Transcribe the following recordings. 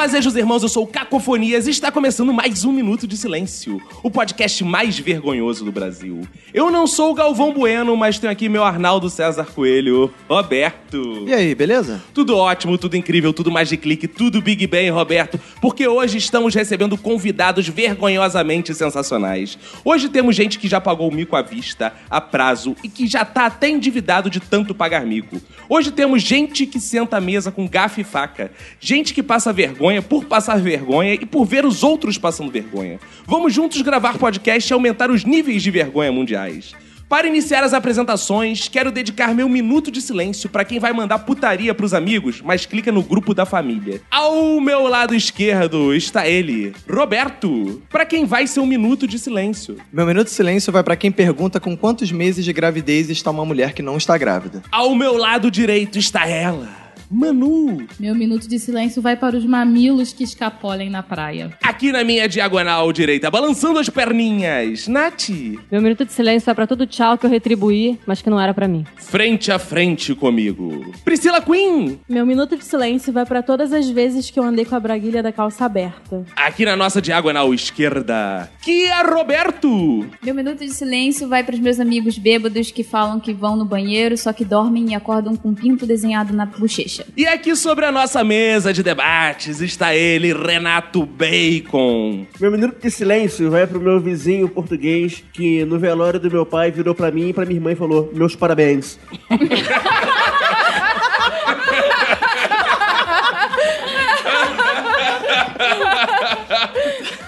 Fazejos irmãos, eu sou o Cacofonias e está começando mais um Minuto de Silêncio, o podcast mais vergonhoso do Brasil. Eu não sou o Galvão Bueno, mas tenho aqui meu Arnaldo César Coelho, Roberto. E aí, beleza? Tudo ótimo, tudo incrível, tudo mais de clique, tudo Big Bang, Roberto, porque hoje estamos recebendo convidados vergonhosamente sensacionais. Hoje temos gente que já pagou o mico à vista, a prazo e que já tá até endividado de tanto pagar mico. Hoje temos gente que senta à mesa com gafe e faca, gente que passa vergonha por passar vergonha e por ver os outros passando vergonha. Vamos juntos gravar podcast e aumentar os níveis de vergonha mundiais. Para iniciar as apresentações, quero dedicar meu minuto de silêncio para quem vai mandar putaria pros amigos, mas clica no grupo da família. Ao meu lado esquerdo está ele, Roberto. Para quem vai ser um minuto de silêncio. Meu minuto de silêncio vai pra quem pergunta com quantos meses de gravidez está uma mulher que não está grávida. Ao meu lado direito está ela, Manu. Meu minuto de silêncio vai para os mamilos que escapolem na praia. Aqui na minha diagonal direita, balançando as perninhas, Nath. Meu minuto de silêncio vai pra todo tchau que eu retribuí, mas que não era pra mim. Frente a frente comigo. Priscila Queen. Meu minuto de silêncio vai pra todas as vezes que eu andei com a braguilha da calça aberta. Aqui na nossa diagonal esquerda, Kia Roberto. Meu minuto de silêncio vai para os meus amigos bêbados que falam que vão no banheiro, só que dormem e acordam com um pinto desenhado na bochecha. E aqui sobre a nossa mesa de debates está ele, Renato Bacon. Meu minuto de silêncio vai pro meu vizinho português que no velório do meu pai virou pra mim e pra minha irmã e falou: Meus parabéns.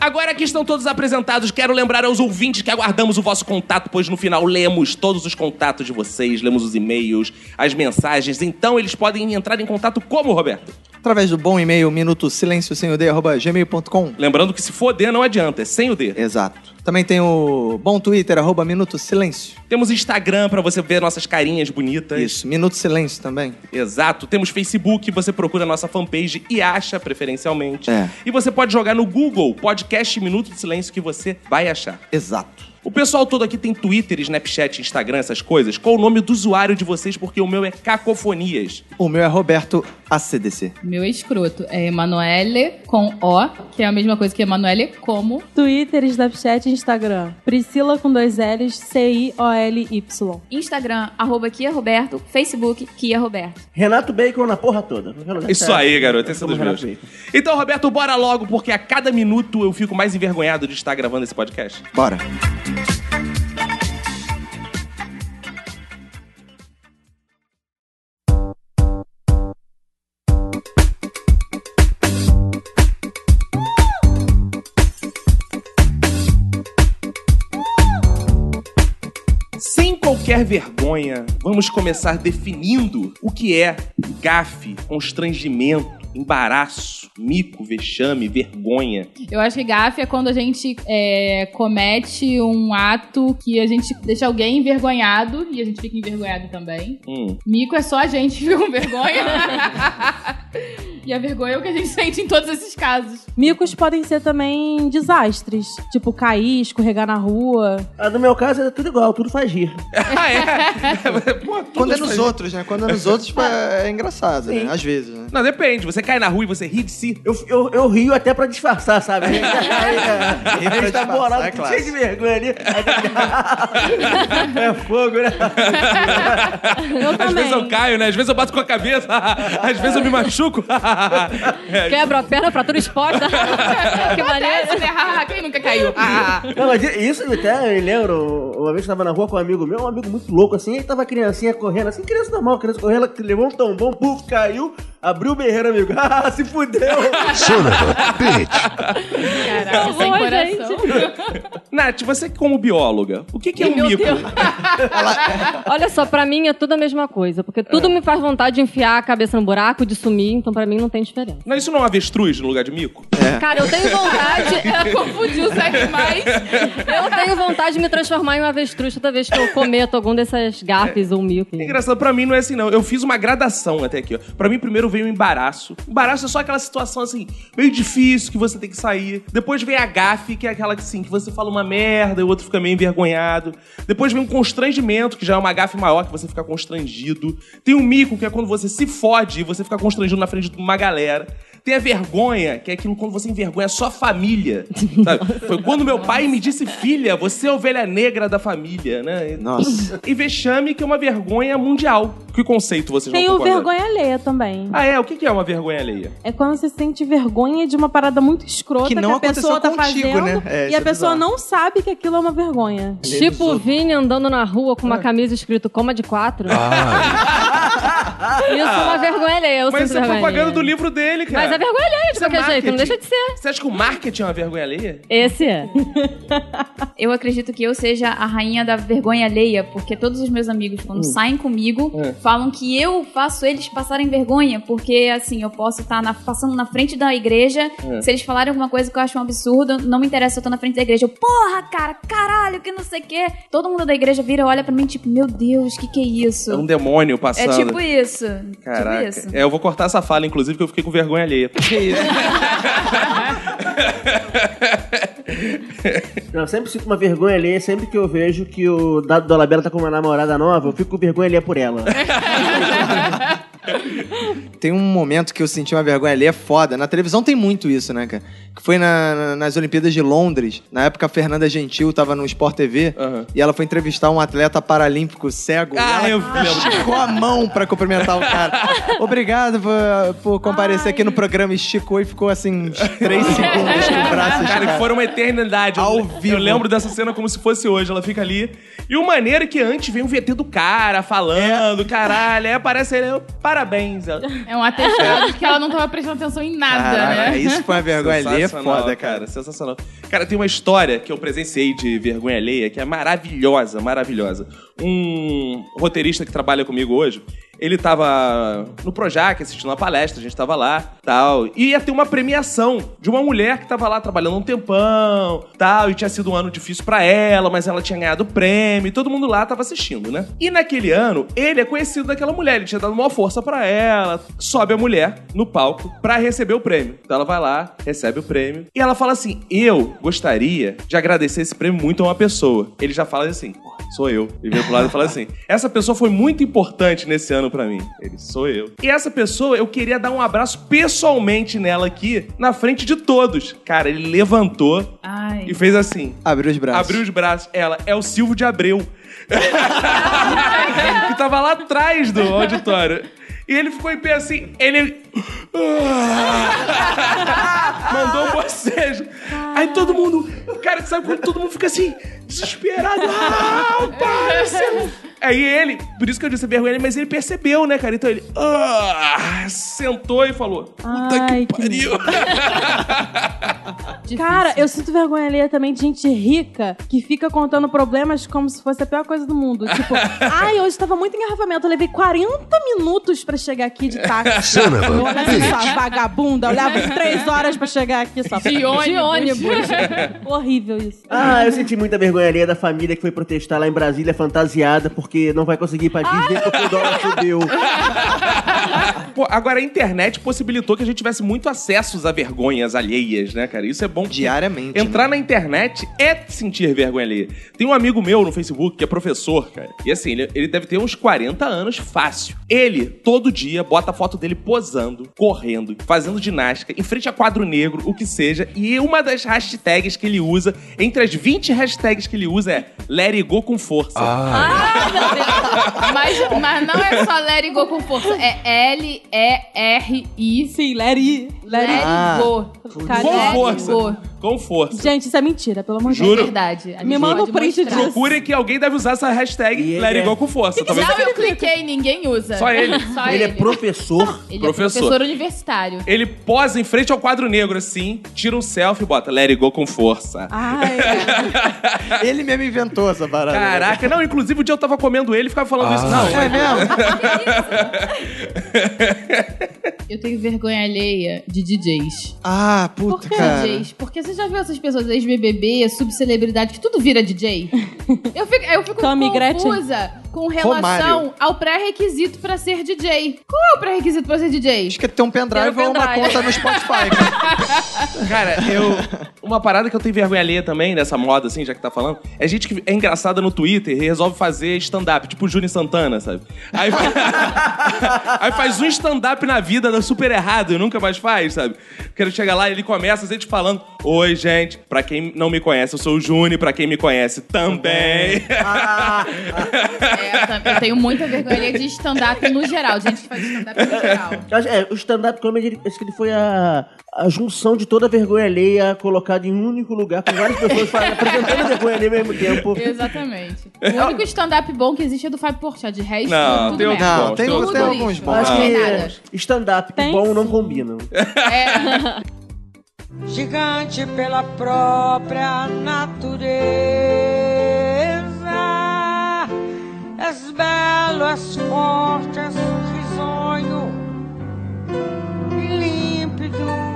Agora que estão todos apresentados, quero lembrar aos ouvintes que aguardamos o vosso contato, pois no final lemos todos os contatos de vocês, lemos os e-mails, as mensagens. Então eles podem entrar em contato como, Roberto? Através do bom e-mail minuto silêncio sem o D, arroba gmail.com. Lembrando que se for D não adianta, é sem o D. Exato. Também tem o bom Twitter, arroba minuto silêncio. Temos Instagram pra você ver nossas carinhas bonitas. Isso, minuto silêncio também. Exato. Temos Facebook, você procura a nossa fanpage e acha preferencialmente. É. E você pode jogar no Google Podcast Minuto de Silêncio que você vai achar. Exato. O pessoal todo aqui tem Twitter, Snapchat, Instagram, essas coisas. Qual o nome do usuário de vocês? Porque o meu é Cacofonias. O meu é Roberto ACDC. Meu escroto é Emanuele com O, que é a mesma coisa que Emanuele como. Twitter, Snapchat e Instagram. Priscila com dois L's, C-I-O-L-Y. Instagram, arroba Kia Roberto, Facebook, Kia Roberto. Renato Bacon na porra toda. Isso tá- aí, garoto. Esse é dos meus. Bacon. Então, Roberto, bora logo, porque a cada minuto eu fico mais envergonhado de estar gravando esse podcast. Bora. Qualquer vergonha, vamos começar definindo o que é gafe, constrangimento, embaraço, mico, vexame, vergonha. Eu acho que gafe é quando a gente é, comete um ato que a gente deixa alguém envergonhado e a gente fica envergonhado também. Hum. Mico é só a gente com vergonha. e a vergonha é o que a gente sente em todos esses casos. Micos podem ser também desastres. Tipo, cair, escorregar na rua. Ah, no meu caso é tudo igual, tudo faz rir. Ah, é? Pô, tudo Quando é faz- nos outros, né? Quando é nos outros, tipo, é, é engraçado, né? Sim. Às vezes, né? Não, depende. Você cai na rua e você ri de si. Eu, eu, eu rio até pra disfarçar, sabe? Aí, aí, Rir pra aí, tá bolado, é cheio de vergonha ali. Aí- é fogo, né? Eu Às também. vezes eu caio, né? Às vezes eu bato com a cabeça. Às vezes eu me machuco. É, Quebra a perna pra tudo exposta. que maneiro. Né? Quem nunca caiu? Ah. Não, mas isso até eu lembro, uma vez eu tava na rua com um amigo meu, um amigo muito louco assim, aí tava a criancinha correndo assim, criança normal, criança correndo, ela levou um tombão, puf, caiu. Abriu o berreiro, amigo. Ah, se fudeu. Caraca, sem coração. Nath, você como bióloga, o que, que é um Meu mico? Deus. Olha só, pra mim é tudo a mesma coisa. Porque tudo me faz vontade de enfiar a cabeça no buraco, de sumir. Então pra mim não tem diferença. Não, isso não é um avestruz no lugar de mico? Cara, eu tenho vontade... Ela confundiu o sexo mais. Eu tenho vontade de me transformar em um avestruz toda vez que eu cometo algum dessas gafes ou mico. É engraçado, pra mim não é assim, não. Eu fiz uma gradação até aqui, ó. Pra mim, primeiro veio o embaraço. Embaraço é só aquela situação, assim, meio difícil, que você tem que sair. Depois vem a gafe, que é aquela que, assim, que você fala uma merda e o outro fica meio envergonhado. Depois vem um constrangimento, que já é uma gafe maior, que você fica constrangido. Tem o mico, que é quando você se fode e você fica constrangido na frente de uma galera. Tem a vergonha, que é aquilo quando você envergonha a sua família. sabe? Foi quando meu pai me disse, filha, você é a ovelha negra da família, né? Nossa. E vexame, que é uma vergonha mundial. Que conceito vocês Tem vão o concordar? vergonha alheia também. Ah, é? O que que é uma vergonha alheia? É quando você sente vergonha de uma parada muito escrota Que que, não a pessoa aconteceu tá contigo, fazendo né? É, e a pessoa não sabe que aquilo é uma vergonha. Tipo o Vini andando na rua com uma camisa escrito coma de quatro. Isso é uma vergonha alheia. Eu Mas sinto isso é vergonha propaganda alheia. do livro dele, cara. Mas é vergonha alheia de Isso é qualquer jeito, não marketing. deixa de ser. Você acha que o marketing é uma vergonha alheia? Esse é. Eu acredito que eu seja a rainha da vergonha alheia, porque todos os meus amigos, quando saem comigo, falam que eu faço eles passarem vergonha, porque assim, eu posso estar na- passando na frente da igreja, se eles falarem alguma coisa que eu acho um absurdo, não me interessa, eu tô na frente da igreja. Eu, porra, cara, caralho, que não sei o quê. Todo mundo da igreja vira e olha pra mim, tipo, meu Deus, que que é isso? É um demônio É passando. tipo isso. Caraca. Tipo isso. É, eu vou cortar essa fala, inclusive, que eu fiquei com vergonha alheia. Que isso? Não, eu sempre sinto uma vergonha alheia sempre que eu vejo que o Dado Dolabella tá com uma namorada nova, eu fico com vergonha alheia por ela. Tem um momento que eu senti uma vergonha ali, é foda. Na televisão tem muito isso, né, cara? Que foi na- na- nas Olimpíadas de Londres. Na época, a Fernanda Gentil tava no Sport TV Aham. e ela foi entrevistar um atleta paralímpico cego. Ah, e eu esticou a mão pra cumprimentar o cara. Obrigado por, por comparecer aqui no programa. Esticou e ficou assim, uns três segundos com o braço Cara, foram uma eternidade. Eu- Ao eu, vivo. lembro dessa cena como se fosse hoje. Ela fica ali. E o maneiro é que antes vem o VT do cara falando, caralho. Aí aparece ele, eu, parabéns. Ela, É um atestado que ela não tava prestando atenção em nada, Caraca, né? isso foi uma vergonha ali, é Sensacional, foda, cara. Sensacional. Cara, tem uma história que eu presenciei de vergonha alheia que é maravilhosa, maravilhosa. Um roteirista que trabalha comigo hoje, ele tava no Projac assistindo uma palestra, a gente tava lá, tal. E ia ter uma premiação de uma mulher que tava lá trabalhando um tempão, tal, e tinha sido um ano difícil pra ela, mas ela tinha ganhado o prêmio, e todo mundo lá tava assistindo, né? E naquele ano, ele é conhecido daquela mulher, ele tinha dado uma força pra ela. Sobe a mulher no palco pra receber o prêmio. Então ela vai lá, recebe o prêmio, e ela fala assim: "Eu gostaria de agradecer esse prêmio muito a uma pessoa". Ele já fala assim: "Pô, Sou eu. Ele vem pro lado e fala assim: Essa pessoa foi muito importante nesse ano pra mim. Ele, sou eu. E essa pessoa, eu queria dar um abraço pessoalmente nela aqui, na frente de todos. Cara, ele levantou Ai. e fez assim: Abriu os braços. abriu os braços. Ela, é o Silvio de Abreu. que tava lá atrás do auditório. E ele ficou em pé assim, ele. Mandou um bocejo. Aí todo mundo. Cara, sabe quando todo mundo fica assim, desesperado? Ah, para! você- Aí ele, por isso que eu disse vergonha, mas ele percebeu, né, cara? Então ele ah, sentou e falou: Puta Ai, que que pariu. Cara, eu sinto vergonha alheia também de gente rica que fica contando problemas como se fosse a pior coisa do mundo. Tipo, ai, hoje tava muito engarrafamento. Eu levei 40 minutos pra chegar aqui de táxi. Eu olhava assim, sua vagabunda. Eu olhava três horas pra chegar aqui, só. De ônibus. De ônibus. Horrível isso. Ah, eu senti muita vergonha alheia da família que foi protestar lá em Brasília fantasiada porque não vai conseguir ir pra Disney porque o dólar subiu. Pô, agora a internet possibilitou que a gente tivesse muito acessos a vergonhas alheias, né, cara? Isso é bom. Diariamente, Entrar na internet é sentir vergonha alheia. Tem um amigo meu no Facebook que é professor, cara. E assim, ele, ele deve ter uns 40 anos fácil. Ele, todo dia, bota a foto dele posando, correndo, fazendo ginástica, em frente a quadro negro, o que seja. E uma das hashtags que ele usa, entre as 20 hashtags que ele usa, é Let it go com força. Mas, mas não é só Let It Go com força, é L-E-R-I. Sim, Larry. It Ah. Go. Cara, go. Com força. Gente, isso é mentira, pelo amor de Juro. É verdade. A Me manda pode o print disso. Procurem que alguém deve usar essa hashtag ele Let It é- Go com força. Talvez Não, eu cliquei, ninguém usa. Só ele. Só Ele é professor. Ele Professor. é professor universitário. Ele posa em frente ao quadro negro assim, tira um selfie e bota Let It Go com força. Ai, Ele mesmo inventou essa parada. Caraca, não, inclusive o dia eu tava comendo ele e ficava falando isso. Não, É mesmo? Eu tenho vergonha alheia de DJs. Ah, Por puta, que cara. DJs? Porque você já viu essas pessoas ex-BBB, subcelebridade, que tudo vira DJ? Eu fico, eu fico Tammy confusa com relação Romário. ao pré-requisito pra ser DJ. Qual é o pré-requisito pra ser DJ? Acho que é ter um pendrive um ou uma conta no Spotify, cara. Cara, eu. Uma parada que eu tenho vergonha alheia também, nessa moda, assim, já que tá falando, é gente que é engraçada no Twitter e resolve fazer stand-up, tipo o Júnior Santana, sabe? Aí, aí faz um stand-up na vida, dá super errado e nunca mais faz, sabe? Quero chegar lá e ele começa a gente falando: Oi, gente, pra quem não me conhece, eu sou o Júnior, pra quem me conhece também. É, eu tam- eu tenho muita vergonha alheia de stand-up no geral, gente que faz stand-up no geral. É, o stand-up comedy, ele- acho que ele foi a, a junção de toda a vergonha alheia colocada em um único lugar, com várias pessoas falando, apresentando a vergonha alheia ao mesmo tempo. Exatamente. O único stand-up bom que existe é do Fábio Porchat. De resto, Não, tudo tem merda. Não, bons, tem, tem alguns bons. acho que nada. stand-up bom não combinam. É. gigante pela própria natureza. És belo, és forte, és risonho límpido.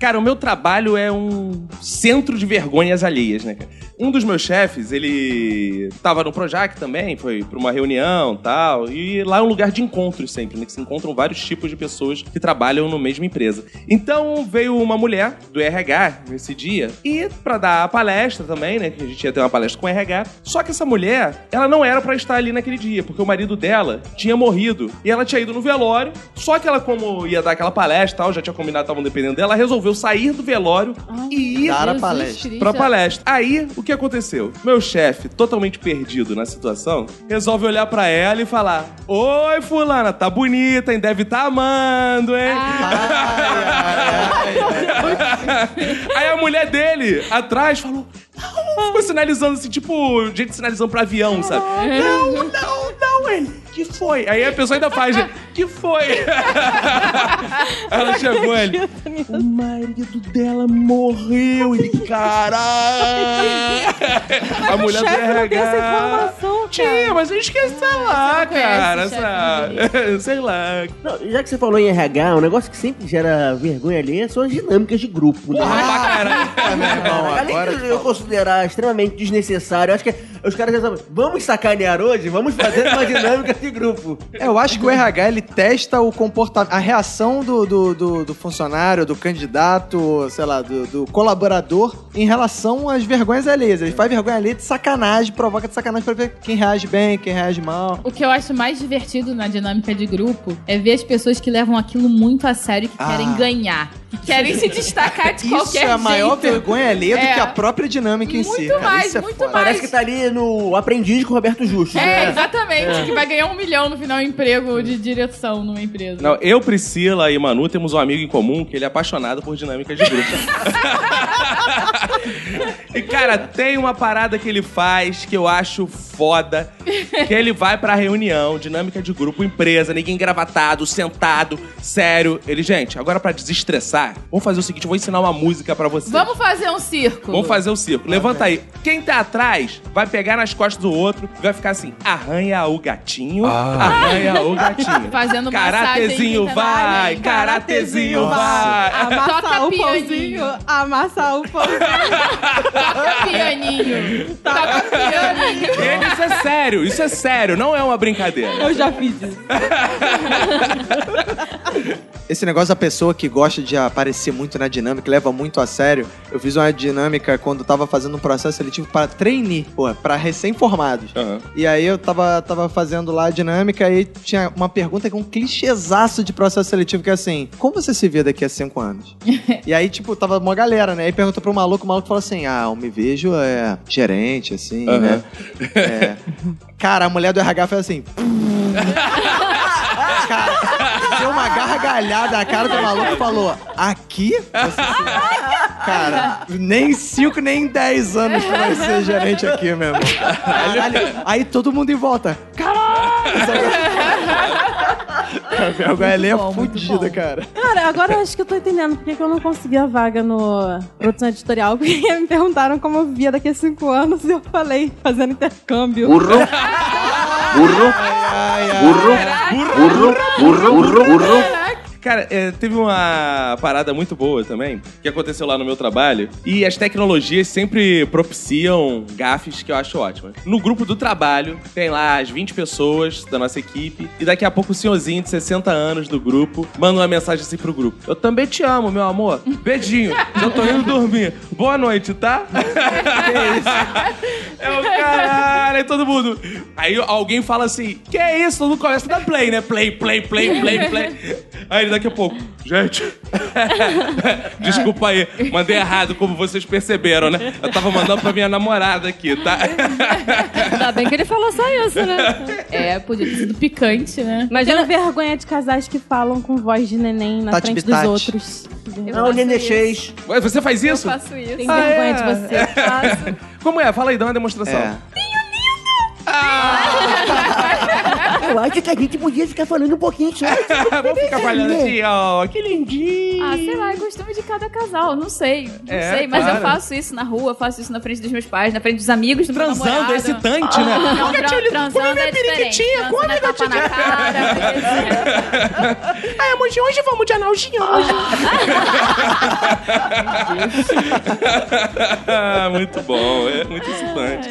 Cara, o meu trabalho é um centro de vergonhas alheias, né, cara? Um dos meus chefes, ele tava no Projac também, foi pra uma reunião tal, e lá é um lugar de encontro sempre, né? Que se encontram vários tipos de pessoas que trabalham na mesma empresa. Então veio uma mulher do RH nesse dia, e pra dar a palestra também, né? Que a gente ia ter uma palestra com o RH. Só que essa mulher, ela não era pra estar ali naquele dia, porque o marido dela tinha morrido. E ela tinha ido no velório, só que ela, como ia dar aquela palestra tal, já tinha combinado, estavam dependendo dela, resolveu sair do velório e ir Dar a Jesus palestra. Pra palestra. Aí, o que aconteceu? Meu chefe, totalmente perdido na situação, resolve olhar pra ela e falar: Oi, fulana, tá bonita, hein? Deve tá amando, hein? Aí a mulher dele, atrás, falou: Não, ficou sinalizando assim, tipo, gente sinalizando pra avião, sabe? Não, não, não, ele. Que foi? Aí a pessoa ainda faz, né? Que foi? Ela chegou, ele. O marido dela morreu. Ele, caralho. A mulher do essa RH. informação, Tinha, mas eu esqueci, sei lá, cara. chefe sabe? Sei lá. Não, já que você falou em RH, um negócio que sempre gera vergonha alheia são as dinâmicas de grupo. Porra, né? pra caralho. É, meu irmão, Além agora de eu considerar extremamente desnecessário, acho que os caras resolvem, vamos sacanear hoje? Vamos fazer uma dinâmica de grupo. É, eu acho que o RH ele testa o comportamento, a reação do, do, do- do funcionário, do candidato, sei lá, do, do colaborador em relação às vergonhas alheias. Ele faz vergonha alheia de sacanagem, provoca de sacanagem pra ver quem reage bem, quem reage mal. O que eu acho mais divertido na dinâmica de grupo é ver as pessoas que levam aquilo muito a sério e que Ah. querem ganhar. Que querem se destacar de Isso qualquer é a maior jeito. vergonha alheia do É. que a própria dinâmica em si. Muito mais, Isso é muito foda. mais. Parece que tá ali no Aprendiz com o Roberto Justo. É, né? exatamente. Que vai ganhar um milhão no final emprego de direção numa empresa. Não, eu, Priscila e Manu temos um amigo em comum que ele é apaixonado por dinâmicas de grupo. e, cara, tem uma parada que ele faz que eu acho foda. Que ele vai pra reunião, dinâmica de grupo, empresa, ninguém engravatado, sentado, sério. Ele, gente, agora pra desestressar, vamos fazer o seguinte, eu vou ensinar uma música pra vocês. Vamos fazer um circo. Vamos fazer o circo. Levanta aí. Quem tá atrás vai pegar nas costas do outro e vai ficar assim: arranha o gatinho, arranha o gatinho. Fazendo Karatezinho vai, karatezinho vai. Amassar Toca o pianinho. pãozinho, amassar o pãozinho. Toca pianinho. Toca pianinho. Ele, isso é sério, isso é sério, não é uma brincadeira. Eu já fiz isso. Esse negócio da pessoa que gosta de aparecer muito na dinâmica, leva muito a sério. Eu fiz uma dinâmica quando tava fazendo um processo seletivo para trainee, pô, pra recém-formados. Aham. E aí eu tava, tava fazendo lá a dinâmica e tinha uma pergunta que é um clichêzaço de processo seletivo, que é assim, como você se vê daqui a cinco anos? e aí, tipo, tava uma galera, né? Aí pergunta pro maluco, o maluco falou assim, ah, eu me vejo é, gerente, assim, né? É. Cara, a mulher do RH fez assim... Cara, deu uma gargalhada na cara do maluco e falou: Aqui? Cara, nem 5, nem 10 anos vai ser gerente aqui. Caralho. Aí todo mundo em volta. Caralho! A vergonha ali é bom. cara. Cara, agora eu acho que eu tô entendendo porque que eu não consegui a vaga no produção editorial. Porque me perguntaram como eu via daqui a cinco anos e eu falei, fazendo intercâmbio. Burro. Burro. Burro. Burro. Burro. Burro. Burro. Cara, é, teve uma parada muito boa também, que aconteceu lá no meu trabalho. E as tecnologias sempre propiciam gafes que eu acho ótimas. No grupo do trabalho, tem lá as 20 pessoas da nossa equipe. E daqui a pouco o senhorzinho de 60 anos do grupo manda uma mensagem assim pro grupo. Eu também te amo, meu amor. Beijinho. Já tô indo dormir. Boa noite, tá? que isso? É o caralho, aí todo mundo. Aí alguém fala assim: Que é isso? Todo mundo começa a dar play, né? Play, play, play, play, play. Aí daqui a pouco, gente. Desculpa aí, mandei errado, como vocês perceberam, né? Eu tava mandando pra minha namorada aqui, tá? Ainda bem que ele falou só isso, né? É, podia ter sido picante, né? Tenho vergonha de casais que falam com voz de neném na Tati frente Bitati. dos outros. Não, o Nenê X. Ué, Você faz Eu isso? faço isso. Tem Ah, vergonha é? de você. Faço. Como é? Fala aí, dá uma demonstração. É. Eu acho que a gente podia ficar falando um pouquinho só. Vamos ficar falando assim, ó, que lindinho. Ah, sei lá, é costume de cada casal, não sei. Não É, sei, mas claro. eu faço isso na rua, faço isso na frente dos meus pais, na frente dos amigos do meu Transando, namorado. é excitante, né? Não, tra transando é diferente. Transando é tapa na cara. Ai, amor, de hoje vamos de analginho. muito bom, é muito excitante.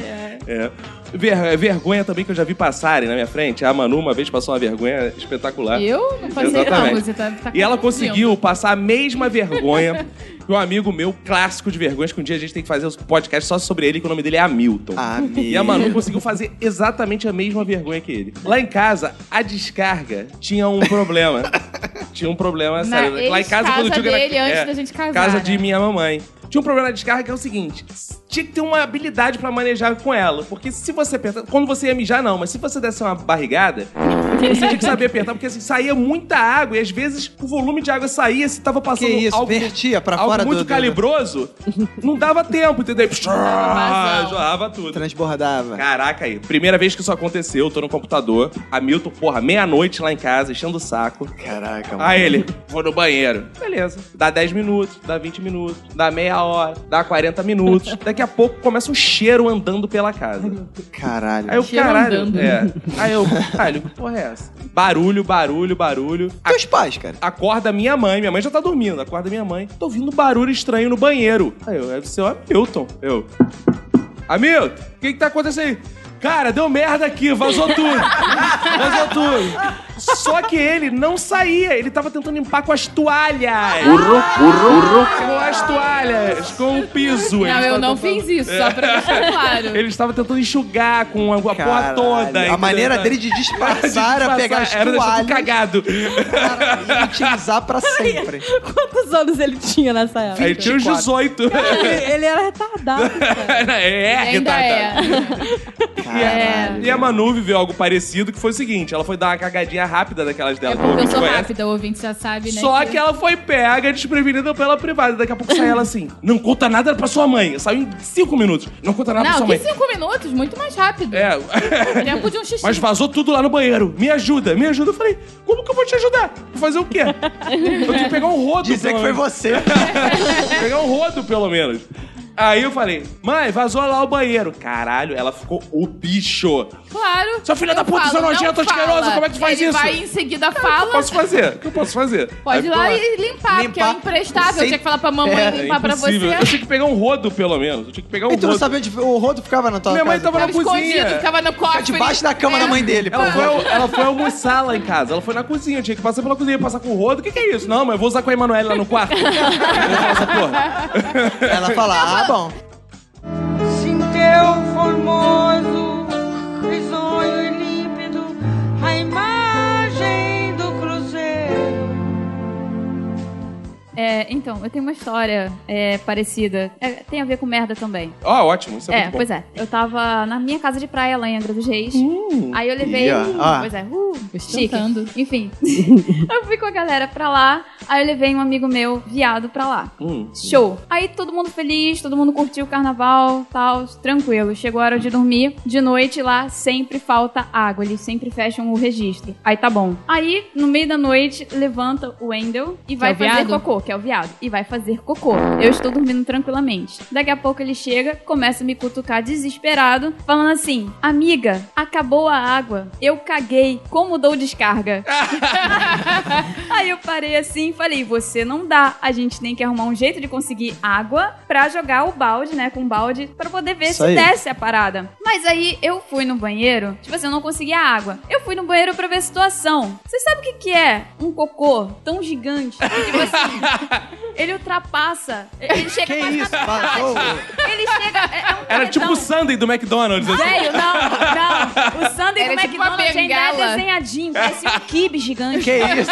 É. Ver- vergonha também que eu já vi passarem na minha frente. A Manu uma vez passou uma vergonha espetacular. Eu não passei, Exatamente. não. Você tá, tá E ela conseguiu passar a mesma vergonha que um amigo meu, clássico de vergonhas, que um dia a gente tem que fazer um podcast só sobre ele, que o nome dele é Hamilton. Amigo. E a Manu conseguiu fazer exatamente a mesma vergonha que ele. Lá em casa, a descarga tinha um problema. tinha um problema Na sério. Lá em casa, quando eu digo era- antes é, da gente casar, Casa de né? minha mamãe. Tinha um problema na descarga que é o seguinte: tinha que ter uma habilidade pra manejar com ela. Porque se você apertar. Quando você ia mijar, não, mas se você desse uma barrigada, você tinha que saber apertar, porque assim, saía muita água e às vezes o volume de água saía, se tava passando Que isso, algo, vertia pra algo fora muito do- do- calibroso, não dava tempo, entendeu? Jorrava tudo. Transbordava. Caraca aí, primeira vez que isso aconteceu, eu tô no computador, Hamilton, porra, meia-noite lá em casa, enchendo o saco. Caraca, mano. Aí ele, vou no banheiro. Beleza. Dá 10 minutos, dá 20 minutos, dá meia hora, dá 40 minutos. Daqui a pouco começa um cheiro andando pela casa. Caralho. Aí eu, Cheiro caralho. andando. É. Aí eu, caralho, que porra é essa? Barulho, barulho, barulho. Teus pais, cara. Acorda minha mãe, minha mãe já tá dormindo. Acorda minha mãe. Tô ouvindo barulho estranho no banheiro. Aí eu, é o seu Hamilton. Eu. Hamilton, o que que tá acontecendo aí? Cara, deu merda aqui, vazou tudo. Vazou tudo. Só que ele não saía, ele tava tentando limpar com as toalhas. Burro. Burro. Burro. Com as toalhas, com o piso. Ele Não, eu não tentando- fiz isso, só pra deixar claro. Ele estava tentando enxugar com a, a porra toda. A entendeu? maneira dele de disfarçar era pegar as Era toalhas cagado. cara, e utilizar pra sempre. Quantos anos ele tinha nessa época? Aí tinha uns 18. Ele, ele era retardado, cara. é, Ainda retardado. é. E a Manu viveu algo parecido, que foi o seguinte: ela foi dar uma cagadinha rápida daquelas É dela. que o porque eu sou conhece. rápida, o ouvinte já sabe, né? Só que ela foi pega, desprevenida pela privada. Daqui a pouco sai ela assim: não conta nada pra sua mãe. Saiu em cinco minutos. Não conta nada pra Não, sua que mãe. cinco minutos? Muito mais rápido. É. Tempo de um xixi. Mas vazou tudo lá no banheiro. Me ajuda, me ajuda. Eu falei, como que eu vou te ajudar? Vou fazer o quê? Eu tenho que pegar um rodo. Dizer que foi você. Pegar um rodo, pelo menos. Aí eu falei, mãe, vazou lá o banheiro. Caralho, ela ficou o bicho. Claro. Seu filho da puta, falo, seu nojento, fala. asqueroso, como é que tu faz Ele isso? vai em seguida O que eu fala. posso fazer? O que eu posso fazer? Pode Aí ir lá e limpar, porque é Limpar imprestável. sem- Eu tinha que falar pra mamãe É, limpar pra impossível. você. Eu tinha que pegar um rodo, pelo menos. Eu tinha que pegar um E tu não rodo. sabia onde o rodo ficava na tua Minha mãe casa? tava na Ficava cozinha. escondido, ficava no cofre. debaixo da cama É. da mãe dele. Ela pô. foi, ela foi almoçar lá em casa. Ela foi na cozinha. Eu tinha que passar pela cozinha, passar com o rodo. O que, que é isso? Não, mas eu vou usar com a Emanuele lá no quarto. Ela fala, ah, bom. Sim, teu formoso, É, então, eu tenho uma história é, parecida. É, tem a ver com merda também. Ó, ótimo, isso é, É, muito bom. pois é. Eu tava na minha casa de praia lá em Angra dos Reis. aí eu levei. ia. Ah. Pois é, uh, chique. Enfim. eu fui com a galera pra lá. Aí eu levei um amigo meu, viado, pra lá. Hum. Show. Aí todo mundo feliz, todo mundo curtiu o carnaval, tal, tranquilo. Chegou a hora de dormir. De noite lá sempre falta água, eles sempre fecham o registro. Aí tá bom. Aí, no meio da noite, levanta o Wendel e vai é o fazer viado? cocô, que é o viado. E vai fazer cocô. Eu estou dormindo tranquilamente. Daqui a pouco ele chega, começa a me cutucar desesperado, falando assim: Amiga, acabou a água. Eu caguei. Como dou descarga? Aí eu parei assim e falei: Você não dá. A gente tem que arrumar um jeito de conseguir água pra jogar o balde, né? Com o balde, pra poder ver Isso se aí. desce a parada. Mas aí eu fui no banheiro, tipo assim, eu não conseguia água. Eu fui no banheiro pra ver a situação. Você sabe o que, que é um cocô tão gigante? Que, tipo assim, ele ultrapassa. Ele chega Que isso? Passou? Ele chega. É, é um Era tipo o Sunday do McDonald's. assim. Velho, não, não. O Sunday Era do tipo McDonald's ainda é desenhadinho. Parecia um kibe gigante. Que isso?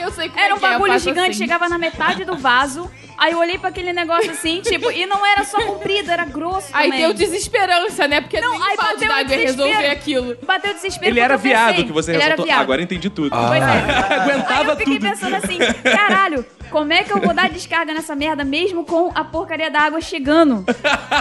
eu sei como Era é um que é, bagulho faço gigante, assim. chegava na metade do vaso. Aí eu olhei pra aquele negócio assim, tipo, e não era só comprido, era grosso Aí também. deu desesperança, né? Porque Não, nem aí bateu d'água ia desespero. resolver aquilo. Bateu desespero Ele era viado pensei, que você Ele era ressaltou. Agora eu entendi tudo. Pois é. Aí Aguentava eu fiquei tudo. pensando assim, caralho, como é que eu vou dar descarga nessa merda mesmo com a porcaria da água chegando?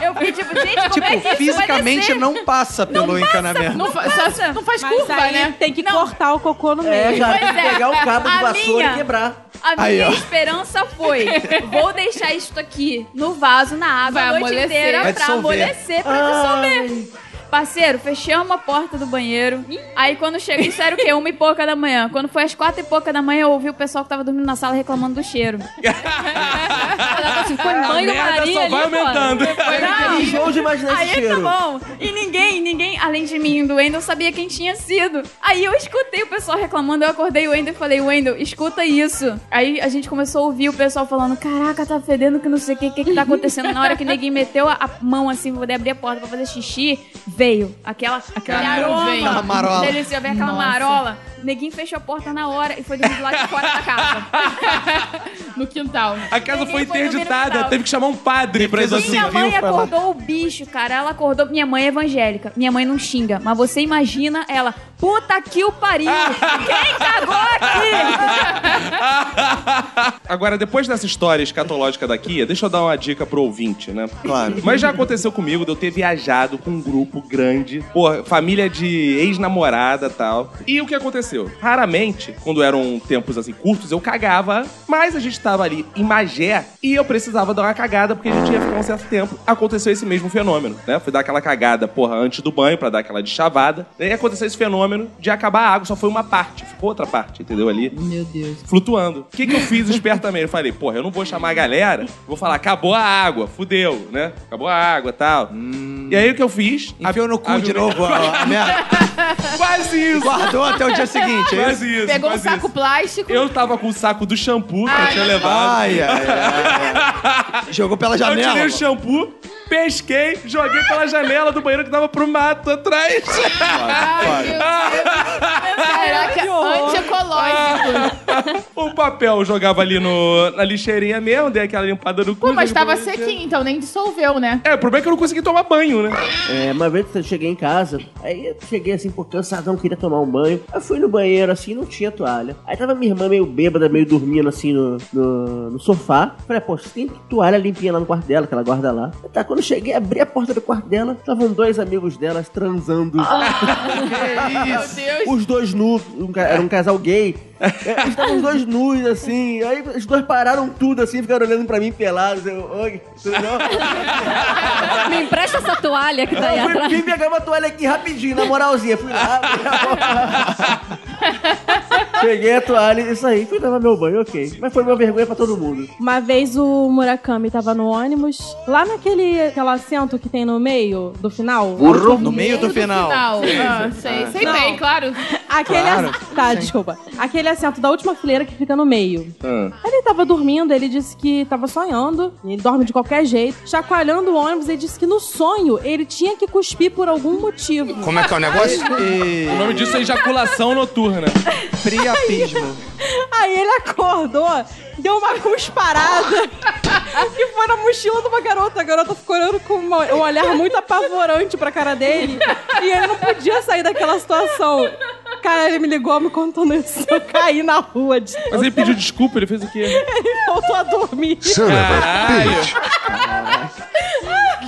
Eu fiquei tipo, gente, como Tipo, é que fisicamente não passa pelo encanamento. Não, fa- só- não faz Mas curva, aí né? tem que Não. cortar o cocô no meio. É, já tem que é. pegar o cabo de A vassoura minha- e quebrar. A Aí, minha ó. esperança foi: vou deixar isso aqui no vaso, na água, Vai a noite amolecer. inteira Vai pra amolecer, pra dissolver. Parceiro, fechamos a porta do banheiro. Aí quando chega, isso era o quê? Uma e pouca da manhã. Quando foi às quatro e pouca da manhã, eu ouvi o pessoal que tava dormindo na sala reclamando do cheiro. Assim, foi A banho merda Maria só ali, vai aumentando. Não. Enjoo de imaginar esse Aí tá cheiro. bom. E ninguém, ninguém, além de mim e do Wendel, sabia quem tinha sido. Aí eu escutei o pessoal reclamando, eu acordei o Wendel e falei, Wendel, escuta isso. Aí a gente começou a ouvir o pessoal falando, caraca, tá fedendo que não sei o que, o que que tá acontecendo. Na hora que ninguém meteu a, a mão assim pra poder abrir a porta pra fazer xixi, veio aquela, aquele aroma. nuvem. Aquela marola. Veio aquela Nossa. marola. Neguinho fechou a porta na hora e foi dormir do lado de fora da casa. No quintal. A casa foi interditada. Teve que chamar um padre pra exorcizar. Minha mãe acordou o bicho, cara. Ela acordou. Minha mãe é evangélica. Minha mãe não xinga. Mas você imagina ela. Puta que o pariu! Quem cagou aqui? Agora, depois dessa história escatológica daqui, deixa eu dar uma dica pro ouvinte, né? Claro. Mas já aconteceu comigo de eu ter viajado com um grupo grande, pô, família de ex-namorada e tal. E o que aconteceu? Raramente, quando eram tempos assim curtos, eu cagava, mas a gente tava ali em Magé e eu precisava dar uma cagada porque a gente ia ficar um certo tempo. Aconteceu esse mesmo fenômeno, né? Fui dar aquela cagada, porra, antes do banho pra dar aquela de chavada. E aconteceu esse fenômeno de acabar a água, só foi uma parte, ficou outra parte, entendeu? Ali Meu Deus. flutuando. O que, que eu fiz espertamente? Eu falei, porra, eu não vou chamar a galera, vou falar, acabou a água, fudeu, né? Acabou a água e tal. E aí o que eu fiz? Enfiou no cu a- de novo a, a merda. Quase isso! Guardou até o dia seguinte, é? Quase isso. Pegou um quase saco isso. plástico. Eu tava com o saco do shampoo que eu tinha levado. Ai, ai, ai, ai. Jogou pela Eu janela. tirei o shampoo, pesquei, joguei pela janela do banheiro que dava pro mato atrás. Ai, meu Deus. Caraca, antiecológico. o papel jogava ali no, na lixeirinha mesmo, dei aquela limpada no cu. Pô, mas tava sequinho, então nem dissolveu, né? É, o problema é que eu não consegui tomar banho, né? É, uma vez eu cheguei em casa, aí eu cheguei assim, pô, cansadão, queria tomar um banho. Eu fui no banheiro assim, não tinha toalha. Aí tava minha irmã meio bêbada, meio dormindo assim no, no, no sofá. Falei, pô, tem toalha limpinha lá no quarto dela, que ela guarda lá. Tá, quando eu cheguei, abri a porta do quarto dela, estavam dois amigos delas transando. Meu Deus. Os dois nus, um era um casal gay. É, Estavam os dois nus, assim. Aí os dois pararam tudo, assim, ficaram olhando pra mim pelados. Eu, oi, tudo bom? Me empresta essa toalha que tá aí Eu fui, atrás. vim pegar uma toalha aqui rapidinho, na moralzinha. Fui lá, peguei a toalha e saí. Fui tomar meu banho, ok. Mas foi uma vergonha pra todo mundo. Uma vez o Murakami tava no ônibus, lá naquele aquele assento que tem no meio do final. Burro. No meio do final. Final. Ah, sei, sei Não. bem, claro. Aquele Claro. ass- Tá, desculpa. Aquele assento da última fileira que fica no meio. Ah. Ele tava dormindo, ele disse que tava sonhando, e ele dorme de qualquer jeito. Chacoalhando o ônibus, ele disse que no sonho ele tinha que cuspir por algum motivo. Como é que é o negócio? O nome disso é ejaculação noturna. Priapismo. Aí ele acordou, deu uma cusparada e foi na mochila de uma garota. A garota ficou olhando com uma- um olhar muito apavorante pra cara dele. E ele não podia sair daquela situação. Cara, ele me ligou me contando isso. Eu caí na rua. De... Mas ele pediu desculpa, ele fez o quê? Ele voltou a dormir. Caralho.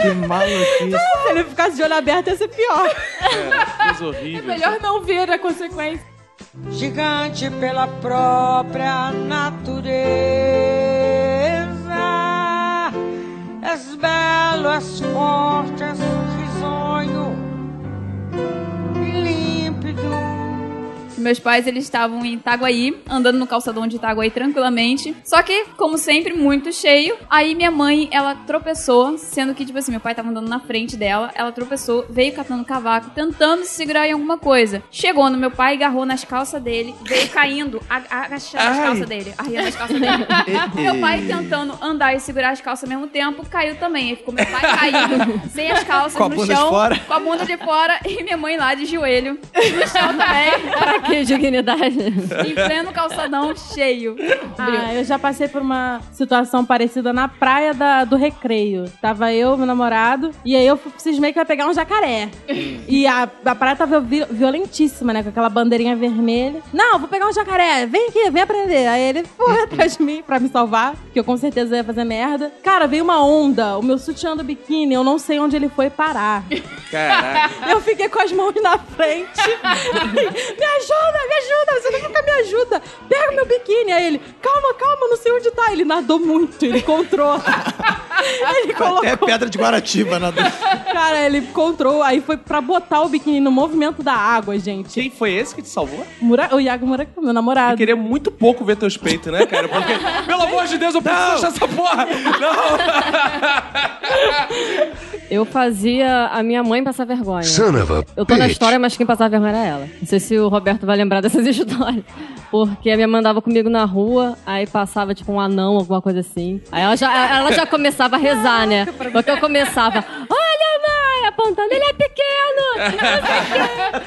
Que maluquice. Se ele ficasse de olho aberto, ia ser pior. Coisa horrível. Melhor não ver a consequência. Gigante pela própria natureza. És belo, és forte, és risonho límpido. Meus pais, eles estavam em Itaguaí, andando no calçadão de Itaguaí tranquilamente. Só que, como sempre, muito cheio. Aí minha mãe, ela tropeçou, sendo que, tipo assim, meu pai tava andando na frente dela. Ela tropeçou, veio catando cavaco, tentando se segurar em alguma coisa. Chegou no meu pai, agarrou nas calças dele, veio caindo, agachando as calças dele, arriando as calças dele. meu pai tentando andar e segurar as calças ao mesmo tempo, caiu também. Aí ficou meu pai caído, sem as calças no chão, com a bunda de fora e minha mãe lá de joelho no chão também. Que dignidade. Em pleno calçadão cheio. Ah, eu já passei por uma situação parecida na praia da- do recreio. Tava eu, meu namorado, e aí eu cismei que ia pegar um jacaré. e a, a praia tava vi- violentíssima, né? Com aquela bandeirinha vermelha. Não, vou pegar um jacaré, vem aqui, vem aprender. Aí ele foi atrás de mim pra me salvar, que eu com certeza ia fazer merda. Cara, veio uma onda, o meu sutiã do biquíni, eu não sei onde ele foi parar. Caraca. Eu fiquei com as mãos na frente. me ajuda, me ajuda, você nunca me ajuda. Pega meu biquíni. Aí ele, calma, calma, não sei onde tá. Ele nadou muito, ele encontrou. ele colocou. Até pedra de Guaratiba na Cara, ele encontrou. Aí foi pra botar o biquíni no movimento da água, gente. Quem foi esse que te salvou? Mura... O Iago Murakami, meu namorado. Eu queria muito pouco ver teus peitos, né, cara? Porque, pelo amor de Deus, eu preciso achar essa porra! Eu fazia a minha mãe passar vergonha. Son of a Eu tô na bitch. história, mas quem passava vergonha era ela. Não sei se o Roberto vai lembrar dessas histórias. Porque a minha mãe andava comigo na rua, aí passava tipo um anão, alguma coisa assim. Aí ela já, ela já começava a rezar, né? Porque eu começava, olha mãe, apontando, ele é pequeno.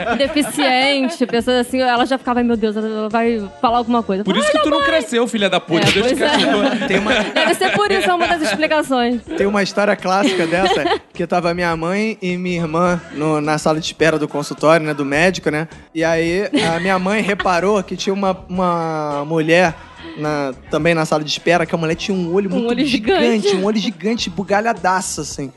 Deficiente, pessoas assim, ela já ficava, meu Deus, ela vai falar alguma coisa. Por isso que tu não cresceu, filha da puta. É, Deus te é. Tem uma, Deve ser por isso, é uma das explicações. tem uma história clássica dessa, que tava minha mãe e minha irmã no- na sala de espera do consultório, né, do médico, né? E aí a minha mãe reparou que tinha uma, uma mulher na- também na sala de espera, que a mulher tinha um olho muito olho gigante. um olho gigante, bugalhadaço, assim.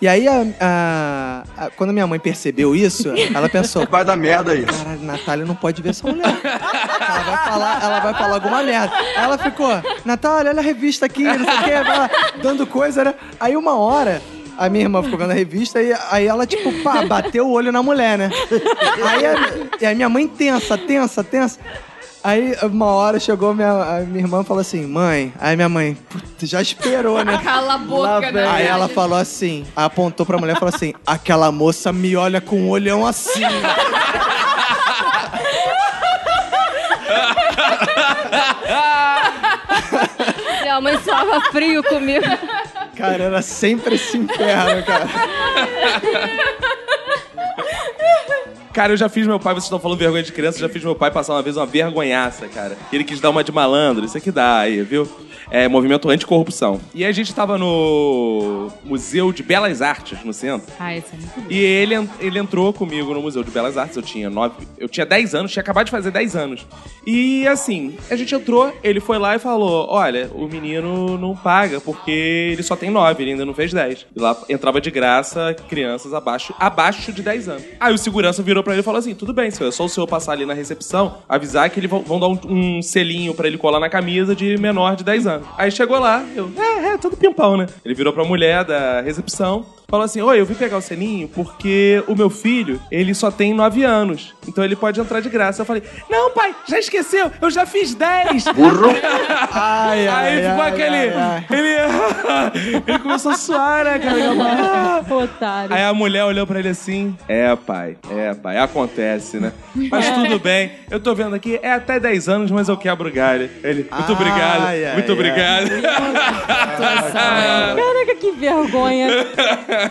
E aí, a, a- a- quando minha mãe percebeu isso, ela pensou: Vai dar merda isso. Caralho, Natália não pode ver essa mulher. Ela vai falar, ela vai falar alguma merda. Aí ela ficou, Natália, olha a revista aqui, não sei o quê, ela dando coisa, né? Aí uma hora. A minha irmã ficou vendo a revista e aí ela, tipo, pá, bateu o olho na mulher, né? Aí a, e a minha mãe tensa, tensa, tensa. Aí uma hora chegou minha, a minha irmã e falou assim, mãe. Aí minha mãe, "Puta, já esperou, né? Cala a boca, né? Aí ela falou assim, apontou pra mulher e falou assim: aquela moça me olha com um olhão assim. Minha mãe suava frio comigo. Cara, era sempre esse inferno, cara. Cara, eu já fiz meu pai, vocês estão falando vergonha de criança, eu já fiz meu pai passar uma vez uma vergonhaça, cara. Ele quis dar uma de malandro, isso aqui dá aí, viu? É, movimento anticorrupção. E a gente tava no Museu de Belas Artes, no centro. Ah, isso é muito bom. E ele, ele entrou comigo no Museu de Belas Artes. Eu tinha nove. Eu tinha 10 anos, tinha acabado de fazer 10 anos. E assim, a gente entrou, ele foi lá e falou: Olha, o menino não paga porque ele só tem 9, ele ainda não fez 10. E lá entrava de graça crianças abaixo, abaixo de 10 anos. Aí o segurança virou pra ele e falou assim: Tudo bem, senhor, é só o senhor passar ali na recepção, avisar que eles vão, vão dar um, um selinho pra ele colar na camisa de menor de 10 anos. Aí chegou lá, eu, é, é, tudo pimpão, né? Ele virou pra mulher da recepção, falou assim: Oi, eu vim pegar o selinho porque o meu filho, ele só tem 9 anos. Então ele pode entrar de graça. Eu falei: Não, pai, já esqueceu? Eu já fiz 10. Burro. Ai, ai, Aí ficou ai, aquele. ai, ai. Ele. ele começou a suar, né, cara? Ah. Otário. Aí a mulher olhou pra ele assim: É, pai, é, pai, acontece, né? Mas tudo bem, eu tô vendo aqui, é até 10 anos, mas eu quebro o galho. Ele, muito obrigado, muito obrigado. Caraca, que vergonha.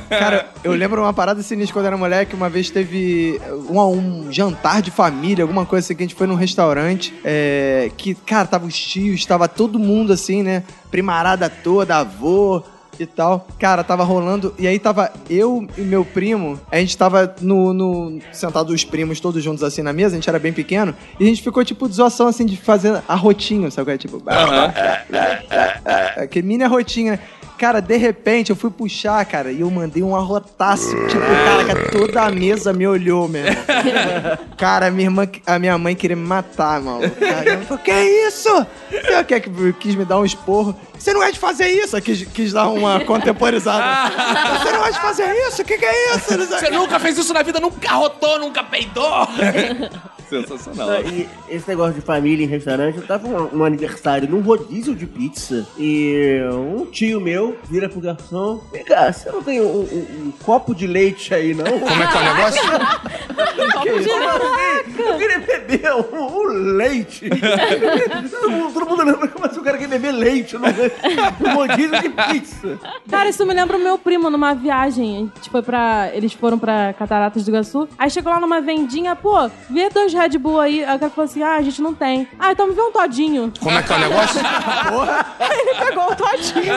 Cara, eu lembro uma parada sinistra quando era moleque. Uma vez teve um, um jantar de família, alguma coisa assim, que a gente foi num restaurante. é, que, cara, tava os tios, tava todo mundo assim, né? Primarada toda, avô e tal. Cara, tava rolando. E aí tava eu e meu primo. A gente tava no. no sentado os primos todos juntos assim na mesa, a gente era bem pequeno. E a gente ficou, tipo, de zoação assim, de fazer arrotinho, sabe? qual é? Tipo. Que mini arrotinho, né? Cara, de repente eu fui puxar, cara, e eu mandei um arrotaço. Tipo, cara, que toda a mesa me olhou, meu irmão. Cara, a minha, irmã, a minha mãe queria me matar, mano. Ela falou, que isso? Você quer que quis me dar um esporro? Você não é de fazer isso? Eu Quis, quis dar uma contemporizada. Você não é de fazer isso? O que, que é isso? Você nunca fez isso na vida, nunca arrotou, nunca peidou. Sensacional. Não, e esse negócio de família em restaurante, eu tava num, num aniversário num rodízio de pizza e um tio meu vira pro garçom: Vem cá, você não tem um, um- um copo de leite aí, não? Como é que é o negócio? Que isso? assim? Eu queria beber um, um leite. todo, mundo, todo mundo lembra como assim o cara quer beber leite no, no rodízio de pizza. Cara, isso me lembra o meu primo numa viagem. A gente foi pra. Eles foram pra Cataratas do Iguaçu. Aí chegou lá numa vendinha, pô, vê dois Red Bull aí. Aí o cara falou assim: ah, a gente não tem. Ah, então me vê um todinho. Como é que é o negócio? Aí ele pegou o todinho.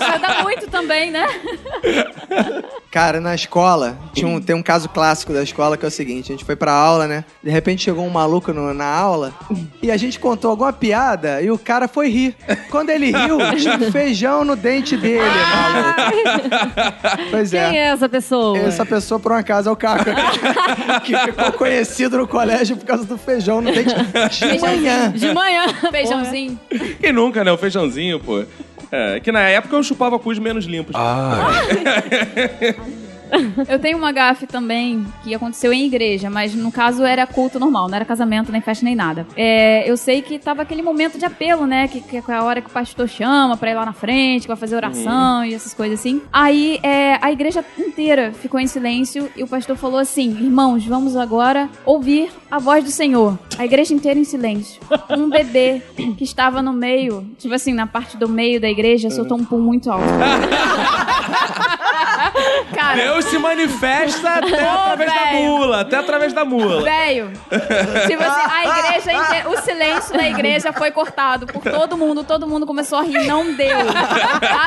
Ajuda muito também, né? Cara, na escola, tinha um, tem um caso clássico da escola que é o seguinte: a gente foi pra aula, né? De repente chegou um maluco no- na aula e a gente contou alguma piada e o cara foi rir. Quando ele riu, tinha um feijão no dente dele, maluco. Pois Quem é. é essa pessoa? Essa pessoa, por um acaso, é o Caco, que ficou conhecido no colégio por causa do feijão no dente de manhã. De manhã. Feijãozinho. Quem nunca, né? O feijãozinho, pô. É, que na época eu chupava cus menos limpos. Ah, Eu tenho uma gafe também que aconteceu em igreja, mas no caso era culto normal, não era casamento, nem festa, nem nada. É, eu sei que tava aquele momento de apelo, né? Que, que é a hora que o pastor chama pra ir lá na frente, que vai fazer oração e essas coisas assim. Aí é, a igreja inteira ficou em silêncio e o pastor falou assim: Irmãos, vamos agora ouvir a voz do Senhor. A igreja inteira em silêncio. Um bebê que estava no meio, tipo assim, na parte do meio da igreja, soltou um pum muito alto. Cara, Deus se manifesta até Ô, através da velho. mula, até através da mula. Velho, tipo assim, a igreja inteira, o silêncio da igreja foi cortado por todo mundo, todo mundo começou a rir, não deu.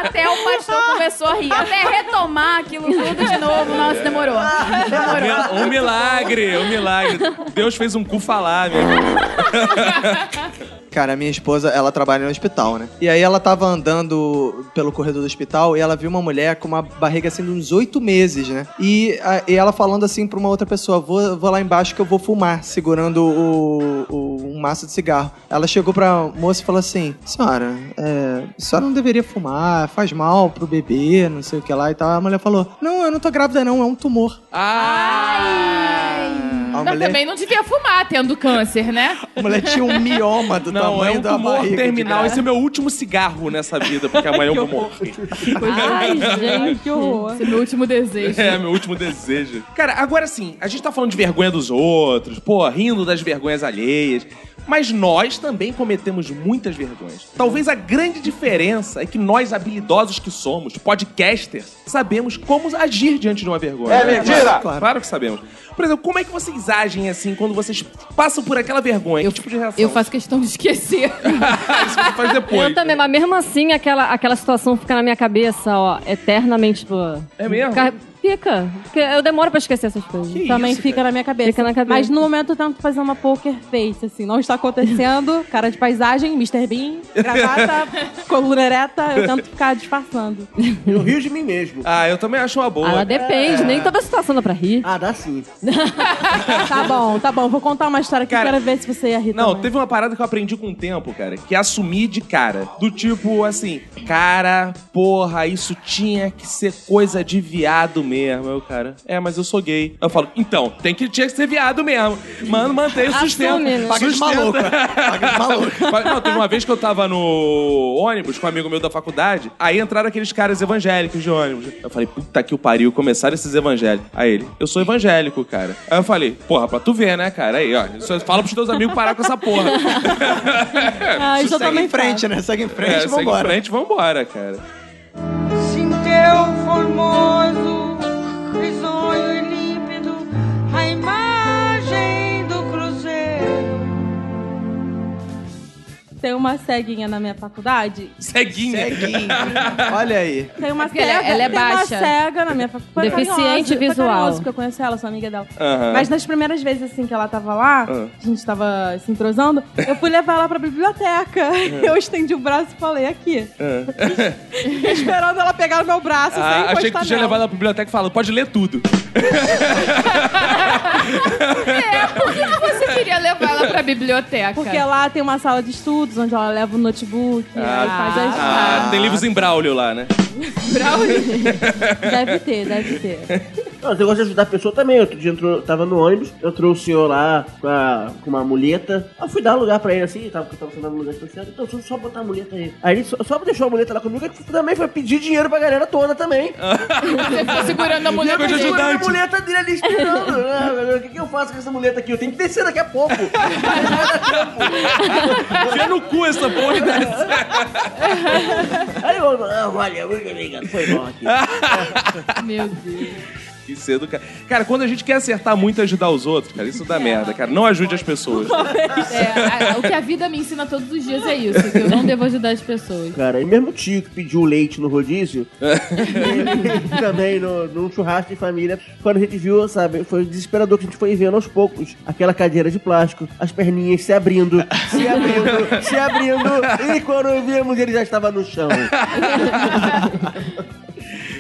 Até o pastor começou a rir, até retomar aquilo tudo de novo, nossa, demorou. Demorou. Um milagre, um milagre. Deus fez um cu falar, meu irmão. Cara, a minha esposa, ela trabalha no hospital, né? E aí ela tava andando pelo corredor do hospital e ela viu uma mulher com uma barriga assim de uns oito meses, né? E, a- e ela falando assim pra uma outra pessoa: vou, vou lá embaixo que eu vou fumar, segurando o, o- um maço de cigarro. Ela chegou pra moça e falou assim: Senhora, é, a senhora não deveria fumar, faz mal pro bebê, não sei o que lá e tal. A mulher falou: Não, eu não tô grávida, não, é um tumor. Ah! A Mas mulher, também não devia fumar tendo câncer, né? a mulher tinha um mioma do Não, é tamanho um da tumor barriga. terminal. Esse é meu último cigarro nessa vida, porque amanhã eu vou morrer. Ai, gente, que horror. Esse é meu último desejo. É, meu último desejo. Cara, agora sim, a gente tá falando de vergonha dos outros, pô, rindo das vergonhas alheias. Mas nós também cometemos muitas vergonhas. Talvez a grande diferença é que nós, habilidosos que somos, podcasters, sabemos como agir diante de uma vergonha. É mentira! Claro, claro que sabemos. Por exemplo, como é que vocês agem assim quando vocês passam por aquela vergonha? Eu, que tipo de reação? eu faço questão de esquecer. Isso você faz depois. Eu também, mas mesmo assim, aquela, aquela situação fica na minha cabeça, ó, eternamente, tipo. É mesmo? Fica. Fica. Porque eu demoro pra esquecer essas coisas. Que Também isso, fica cara? na minha cabeça. Fica na cabeça. Mas no momento eu tento fazer uma poker face, assim. Não está acontecendo. Cara de paisagem, Mr. Bean, gravata, coluna ereta. Eu tento ficar disfarçando. Eu rio de mim mesmo. Ah, eu também acho uma boa. Ah, ela depende, nem toda situação dá pra rir. Ah, dá sim. Tá bom, tá bom. Vou contar uma história que eu Cara, quero ver se você ia rir Não, também. teve uma parada que eu aprendi com o tempo, cara, que é assumir de cara. Do tipo, assim, cara, porra, isso tinha que ser coisa de viado mesmo. Eu, cara, é, mas eu sou gay. Eu falo, então, tem que, tinha que ser viado mesmo. Mano, mantém o sustento. Assume, né? Paga de maluco. Paga de maluco. Não, teve uma vez que eu tava no ônibus com um amigo meu da faculdade, aí entraram aqueles caras evangélicos de ônibus. Eu falei, puta que o pariu, começaram esses evangélicos. Aí ele, eu sou evangélico, cara. Aí eu falei, porra, pra tu ver, né, cara? Aí, ó, só fala pros teus amigos parar com essa porra. Ah, isso eu Segue em frente, faço. né? Segue em frente, É, segue em vambora. frente, vambora, cara. Se céu formoso, Tem uma ceguinha na minha faculdade. Ceguinha. Ceguinho. Olha aí. Tem uma Porque ela- cega, ela é tem baixa. uma cega na minha faculdade. Deficiente foi visual. carinhoso, porque eu conheço ela, sou amiga dela. Mas nas primeiras vezes, assim, que ela tava lá, Ah. a gente tava se entrosando, eu fui levar ela pra biblioteca. Eu estendi o braço e falei, aqui. Fiquei esperando ela pegar no meu braço sem Ah, encostar achei que tu tinha levado ela pra biblioteca e falado, pode ler tudo. É, por que que você queria levar ela pra biblioteca? Porque lá tem uma sala de estudos, onde ela leva o notebook, aí faz as... Ah, tem livros em Braulio lá, né? Deve ter, deve ter. Não, eu gosto de ajudar a pessoa também. Outro dia entrou, tava no ônibus, eu trouxe o senhor lá com, a- com uma muleta. Eu fui dar um lugar pra ele assim, tava, eu tava sentado no lugar especial. Então, só, só botar a muleta aí. Aí ele só, só deixou a muleta lá comigo, ele também foi pedir dinheiro pra galera toda também. Você ficou segurando a mulher Eu Coisa tô de segurando a muleta dele ali esperando. Ah, O que, que eu faço com essa muleta aqui? Eu tenho que descer daqui a pouco. Enfia no cu essa porra. Aí eu, ah, olha, muito obrigado, foi bom aqui. Meu Deus. Que cedo, cara. Cara, quando a gente quer acertar muito e ajudar os outros, cara, isso dá merda, cara. Não ajude as pessoas. É, a- o que a vida me ensina todos os dias é isso, que eu não devo ajudar as pessoas. Cara, e mesmo o tio que pediu leite no rodízio, ele também no, num churrasco de família, quando a gente viu, sabe, foi desesperador que a gente foi vendo aos poucos aquela cadeira de plástico, as perninhas se abrindo, se abrindo, se abrindo, e quando vimos ele já estava no chão.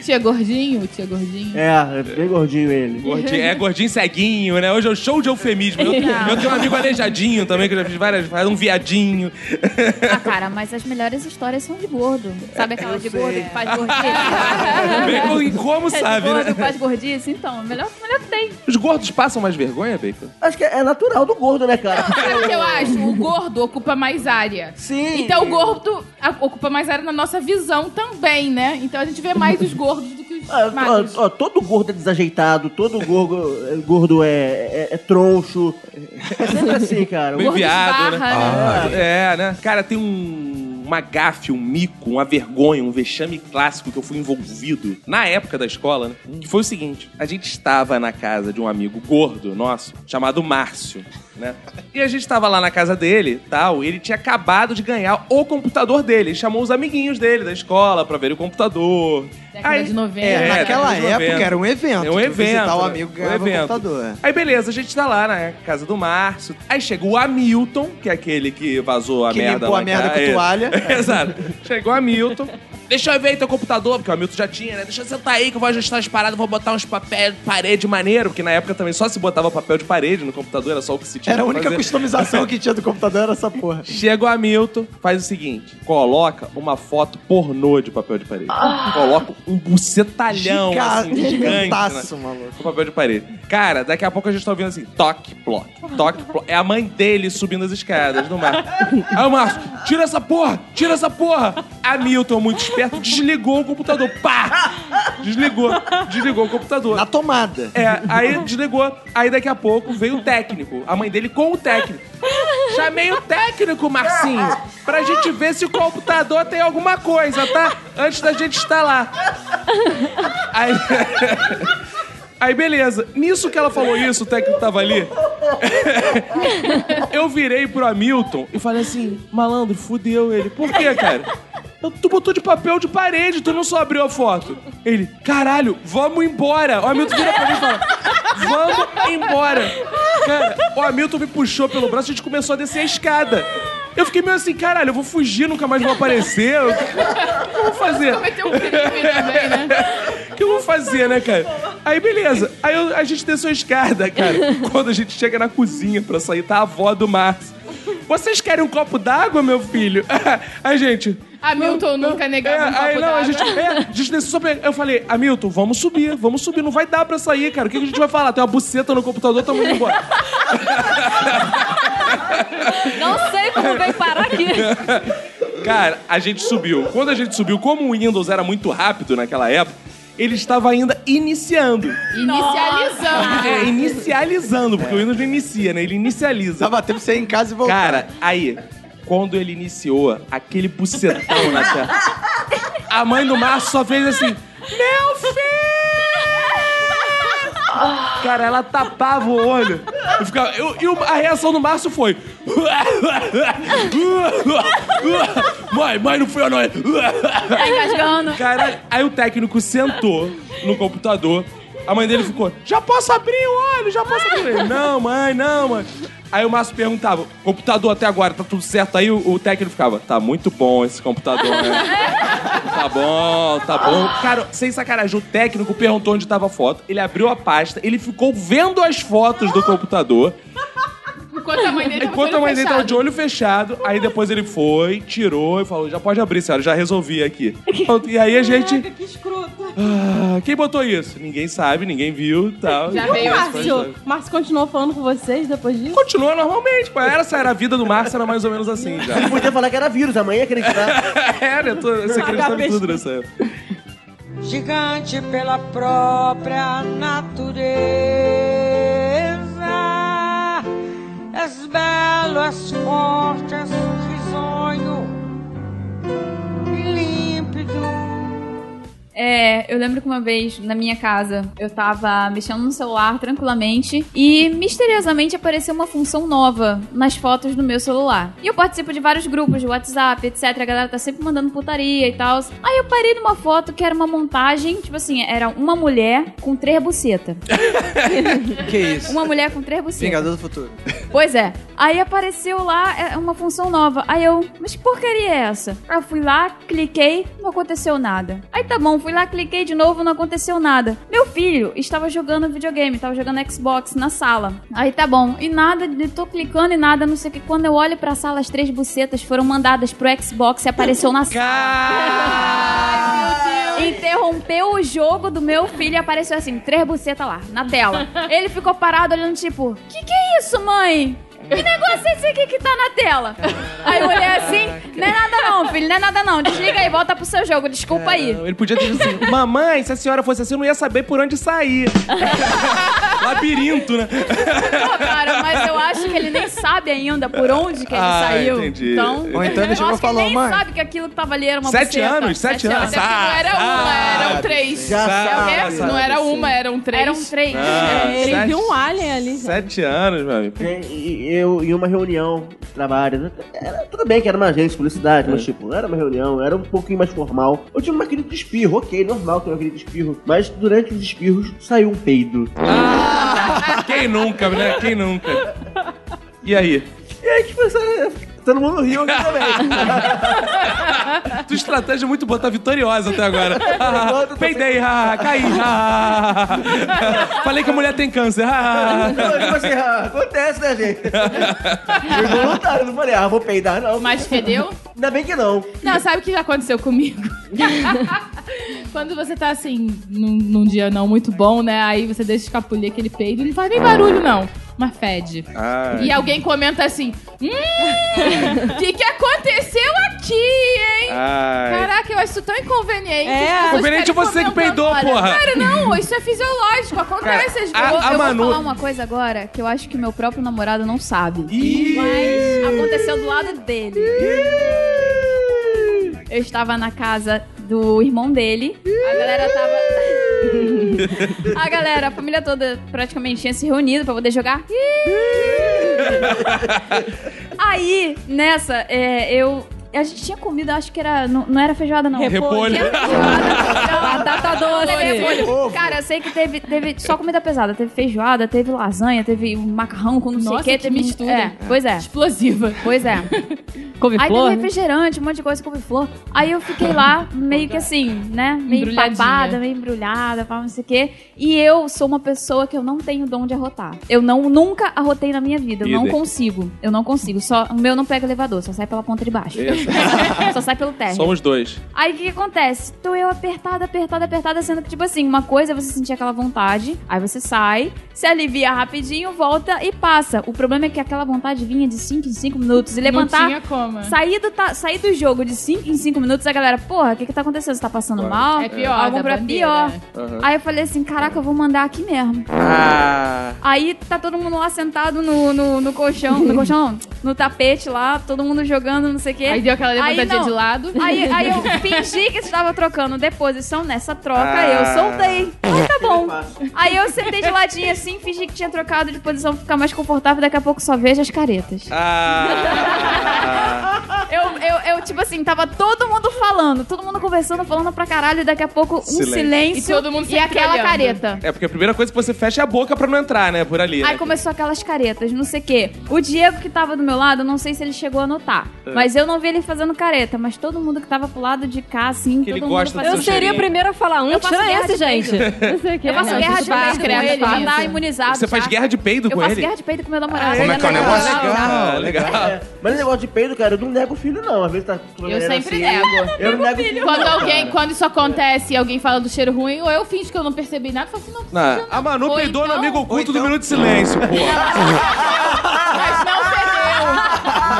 Tia gordinho, tia gordinho. É, bem gordinho ele. Gordinho- é gordinho ceguinho, né? Hoje é o show de eufemismo. Eu, eu tenho um amigo aleijadinho também, que eu já fiz várias faz um viadinho. Ah, cara, mas as melhores histórias são de gordo. Sabe aquela de gordo que faz gordice? Bacon e como É de sabe, gordo né? que faz gordice? Então, melhor, melhor que tem. Os gordos passam mais vergonha, Bacon? Acho que é natural do gordo, né, cara? Sabe o que eu acho? O gordo ocupa mais área. Sim. Então o gordo ocupa mais área na nossa visão também, né? Então a gente vê mais os gordos Ah, magros. ó, ó, todo gordo é desajeitado, todo gordo, é- gordo é, é, é troncho. É sempre assim, cara. Meio viado, né? esbarra, É, né? Cara, tem um, uma gafe, um mico, uma vergonha, um vexame clássico que eu fui envolvido na época da escola, né? Que foi o seguinte: a gente estava na casa de um amigo gordo nosso, chamado Márcio. Né? E a gente estava lá na casa dele, tal, e ele tinha acabado de ganhar o computador dele. Ele chamou os amiguinhos dele da escola pra ver o computador. Década de 90. É, É, naquela de época 90. era um evento. É um evento. Visitar o né? amigo que Um ganhava o evento. computador. é. Aí beleza, a gente tá lá na casa do Márcio. Aí chega o Hamilton, que é aquele que vazou a Que merda limpou lá a merda casa. com toalha. Exato. Chegou o Hamilton. Deixa eu ver aí teu computador, porque o Hamilton já tinha, né? Deixa eu sentar aí que eu vou ajustar as paradas, vou botar uns papéis de parede maneiro, porque na época também só se botava papel de parede no computador, era só o que se tinha Era a única fazer. customização que tinha do computador, era essa porra. Chega o Hamilton, faz o seguinte: coloca uma foto pornô de papel de parede. Coloca um bucetalhão, Giga- assim, gigante. gigantaço, né? maluco. Com papel de parede. Cara, daqui a pouco a gente tá ouvindo assim: toque, plot, toque, plot. É a mãe dele subindo as escadas do mar. Aí o Márcio, tira essa porra, tira essa porra. Hamilton, muito esperto, desligou o computador. Pá! Desligou, desligou o computador. Na tomada. É, aí desligou. Aí daqui a pouco veio o técnico. A mãe dele com o técnico. Chamei o técnico, Marcinho, pra gente ver se o computador tem alguma coisa, tá? Antes da gente instalar. Aí. Aí, beleza. Nisso que ela falou isso, o técnico tava ali. Eu virei pro Hamilton e falei assim: malandro, fudeu ele. Por quê, cara? Tu botou de papel de parede, tu não só abriu a foto. Ele, caralho, vamos embora. O Hamilton vira pra mim e fala: Vamos embora. Cara, o Hamilton me puxou pelo braço e a gente começou a descer a escada. Eu fiquei meio assim, caralho, eu vou fugir, nunca mais vou aparecer. O que eu vou fazer? Cometeu um crime também, né? O que eu vou fazer, né, cara? Aí, beleza. Aí eu- a gente desceu a escada, cara. Quando a gente chega na cozinha pra sair, tá a avó do Márcio. Vocês querem um copo d'água, meu filho? Aí, gente. Hamilton nunca negava É, um copo aí não, a d'água. gente, é, a gente desceu. Eu falei, Hamilton, vamos subir, vamos subir, não vai dar pra sair, cara. O que que a gente vai falar? Tem uma buceta no computador, tamo indo embora. Não sei como veio parar aqui. Cara, a gente subiu. Quando a gente subiu, como o Windows era muito rápido naquela época, ele estava ainda iniciando. Inicializando. É, inicializando, porque o Windows não inicia, né? Ele inicializa. Tava tempo você ir em casa e voltar. Cara, aí, quando ele iniciou aquele bucetão na tela, a mãe do Márcio só fez assim: Meu filho! Cara, ela tapava o olho. E, ficava, eu- e a reação do Márcio foi. Mãe, mãe, não foi eu, não. Tá engasgando. Caralho. Aí o técnico sentou no computador. A mãe dele ficou: Já posso abrir o olho? Já posso abrir? Ele, não, mãe, não, mãe. Aí o Márcio perguntava: Computador até agora, tá tudo certo? Aí o, o técnico ficava: Tá muito bom esse computador, né? Tá bom, tá bom. Cara, sem sacanagem, o técnico perguntou onde tava a foto. Ele abriu a pasta, ele ficou vendo as fotos do computador. Enquanto a mãe dele tava Enquanto de a olho mãe dele tava de fechado. olho fechado, aí depois ele foi, tirou e falou: já pode abrir, senhora, já resolvi aqui. Pronto, E aí a gente. Que escroto. Ah, quem botou isso? Ninguém sabe, ninguém viu e tal. Já E veio foi, assim. foi, Márcio, Márcio continuou falando com vocês depois disso? Continua normalmente, pô. Essa era a vida do Márcio, era mais ou menos assim já. Ele podia falar que era vírus, a mãe ia acreditar. Era, eu tô, você acreditava em tudo nessa época. gigante pela própria natureza. És belo, és forte, és risonho. É, eu lembro que uma vez na minha casa eu tava mexendo no celular tranquilamente e misteriosamente apareceu uma função nova nas fotos do meu celular. E eu participo de vários grupos de WhatsApp, etc. A galera tá sempre mandando putaria e tal. Aí eu parei numa foto que era uma montagem, tipo assim, era uma mulher com três bucetas. Que isso? Uma mulher com três bucetas. Vingador do Futuro. Pois é. Aí apareceu lá é, uma função nova. Aí eu, mas que porcaria é essa? Aí eu fui lá, cliquei, não aconteceu nada. Aí tá bom, fui lá, cliquei de novo, não aconteceu nada. Meu filho estava jogando videogame, estava jogando Xbox na sala. Aí tá bom, e nada, tô clicando e nada, não sei o que. Quando eu olho pra sala, as três bucetas foram mandadas pro Xbox e apareceu na sala. Interrompeu o jogo do meu filho e apareceu assim, três bucetas lá, na tela. Ele ficou parado olhando, tipo, que que é isso, mãe? Que negócio é esse aqui que tá na tela? Aí eu olhei assim, não é nada não, filho, não é nada não. Desliga aí, volta pro seu jogo, desculpa aí. Ele podia ter dito assim: Mamãe, se a senhora fosse assim, eu não ia saber por onde sair. Labirinto, né? Pô, cara, mas eu acho que ele nem sabe ainda por onde que ele Ah, saiu. entendi. Então, Ou então ele eu e falou, que ele nem mãe. sabe que aquilo que tava ali era uma Sete buceta. anos, sete anos. Até porque não era uma, eram três. Já É quê? sabe. Não era uma, eram três. Eram três. Ah, Ele sete- viu um alien ali. já. Sete anos, meu amigo. E- e Eu, em uma reunião de trabalho, era, tudo bem que era uma agência de publicidade, mas tipo, era uma reunião, era um pouquinho mais formal. Eu tive uma crise de espirro, ok, normal ter uma crise de espirro, mas durante os espirros saiu um peido. Quem nunca, né? Quem nunca? E aí? E aí, tipo, essa- todo mundo riu aqui também. Tua estratégia é muito boa, tá vitoriosa até agora. Ah, peidei, ah, caí. ah. Falei que a mulher tem câncer. ah. Não, tipo assim, ah, acontece, né, gente? Foi voluntário, não falei, ah, vou peidar, não. Mas fedeu? Ainda bem que não. Não, sabe o que já aconteceu comigo? Quando você tá assim, num, num dia não muito bom, né? Aí você deixa escapulir aquele peido e não faz nem barulho, não. Mas fede. Ah, E alguém comenta assim: Hum, o que, que aconteceu aqui, hein? ai. Caraca, eu acho isso tão inconveniente. É. as pessoas Conveniente ficarem você que peidou, olha, porra. Cara, não, isso é fisiológico, acontece às a- Eu, a eu Manu- vou falar uma coisa agora que eu acho que meu próprio namorado não sabe. Ih. Mas aconteceu do lado dele. Eu estava na casa do irmão dele. A galera tava. A galera, a família toda praticamente tinha se reunido pra poder jogar. Aí, nessa, é, eu. A gente tinha comido, acho que era. Não, não era feijoada, não. Repolho. Feijoada. Batata doce. Cara, eu sei que teve, teve só comida pesada. Teve feijoada, teve lasanha, teve um macarrão com não sei o Nossa, quê. que teve mistura. É, pois é. Explosiva. Pois é. Aí Couve-flor, teve né? refrigerante, um monte de coisa, couve-flor. Aí eu fiquei lá, meio que assim, né? Meio babada, meio embrulhada, pá, não sei o quê. E eu sou uma pessoa que eu não tenho dom de arrotar. Eu não, nunca arrotei na minha vida. Eu não consigo. Eu não consigo. Só, o meu não pega elevador, só sai pela ponta de baixo. Só sai pelo térreo. Somos dois. Aí o que, que acontece? Tô eu apertada, apertada, apertada, sendo que, tipo assim, uma coisa é você sentir aquela vontade, aí você sai, se alivia rapidinho, volta e passa. O problema é que aquela vontade vinha de 5 em 5 minutos. E levantar. tinha como. Saí do, ta- saí do jogo de 5 em 5 minutos, a galera, porra, o que que tá acontecendo? Você tá passando mal? É pior, Algum da pra pior. Aham. Aí eu falei assim, caraca, eu vou mandar aqui mesmo. Ah. Aí tá todo mundo lá sentado no, no, no colchão, no colchão não, no tapete lá, todo mundo jogando, não sei o quê. Aí deu aquela levantadinha de lado. Aí, aí eu fingi que estava trocando deposição nessa troca, Ah. eu soltei. Aí tá bom. Aí eu sentei de ladinho assim, fingi que tinha trocado de posição pra ficar mais confortável, daqui a pouco só vejo as caretas. Ah. Eu, eu, eu, tipo assim, tava todo mundo falando, todo mundo conversando, falando pra caralho, e daqui a pouco um Silêncio. silêncio E todo mundo e aquela olhando. careta. É porque a primeira coisa que você fecha é a boca pra não entrar, né? Por ali. Aí né? começou aquelas caretas, não sei o quê. O Diego que tava do meu lado, eu não sei se ele chegou a notar. É. Mas eu não vi ele fazendo careta. Mas todo mundo que tava pro lado de cá, assim, Que ele todo gosta mundo do Eu fazendo... seu seria a primeira a falar, um, Eu faço tira esse, gente. peido. Não sei o que. Eu faço guerra de peido com ele, andar isso. imunizado. Você faz guerra de peido Eu com faço ele? guerra de peido com meu namorado. Como é que é o negócio? Ah, legal. É, mas esse negócio de peido, cara, eu não nego o filho, não. Às vezes tá com Eu galera sempre assim, nego. Eu não nego o filho. Quando não, alguém, cara. quando isso acontece e alguém fala do cheiro ruim, ou eu finjo que eu não percebi nada, eu falo assim, não, Não, finge, a Manu Ou peidou no então- amigo oculto do Minuto de Silêncio, pô. Mas não.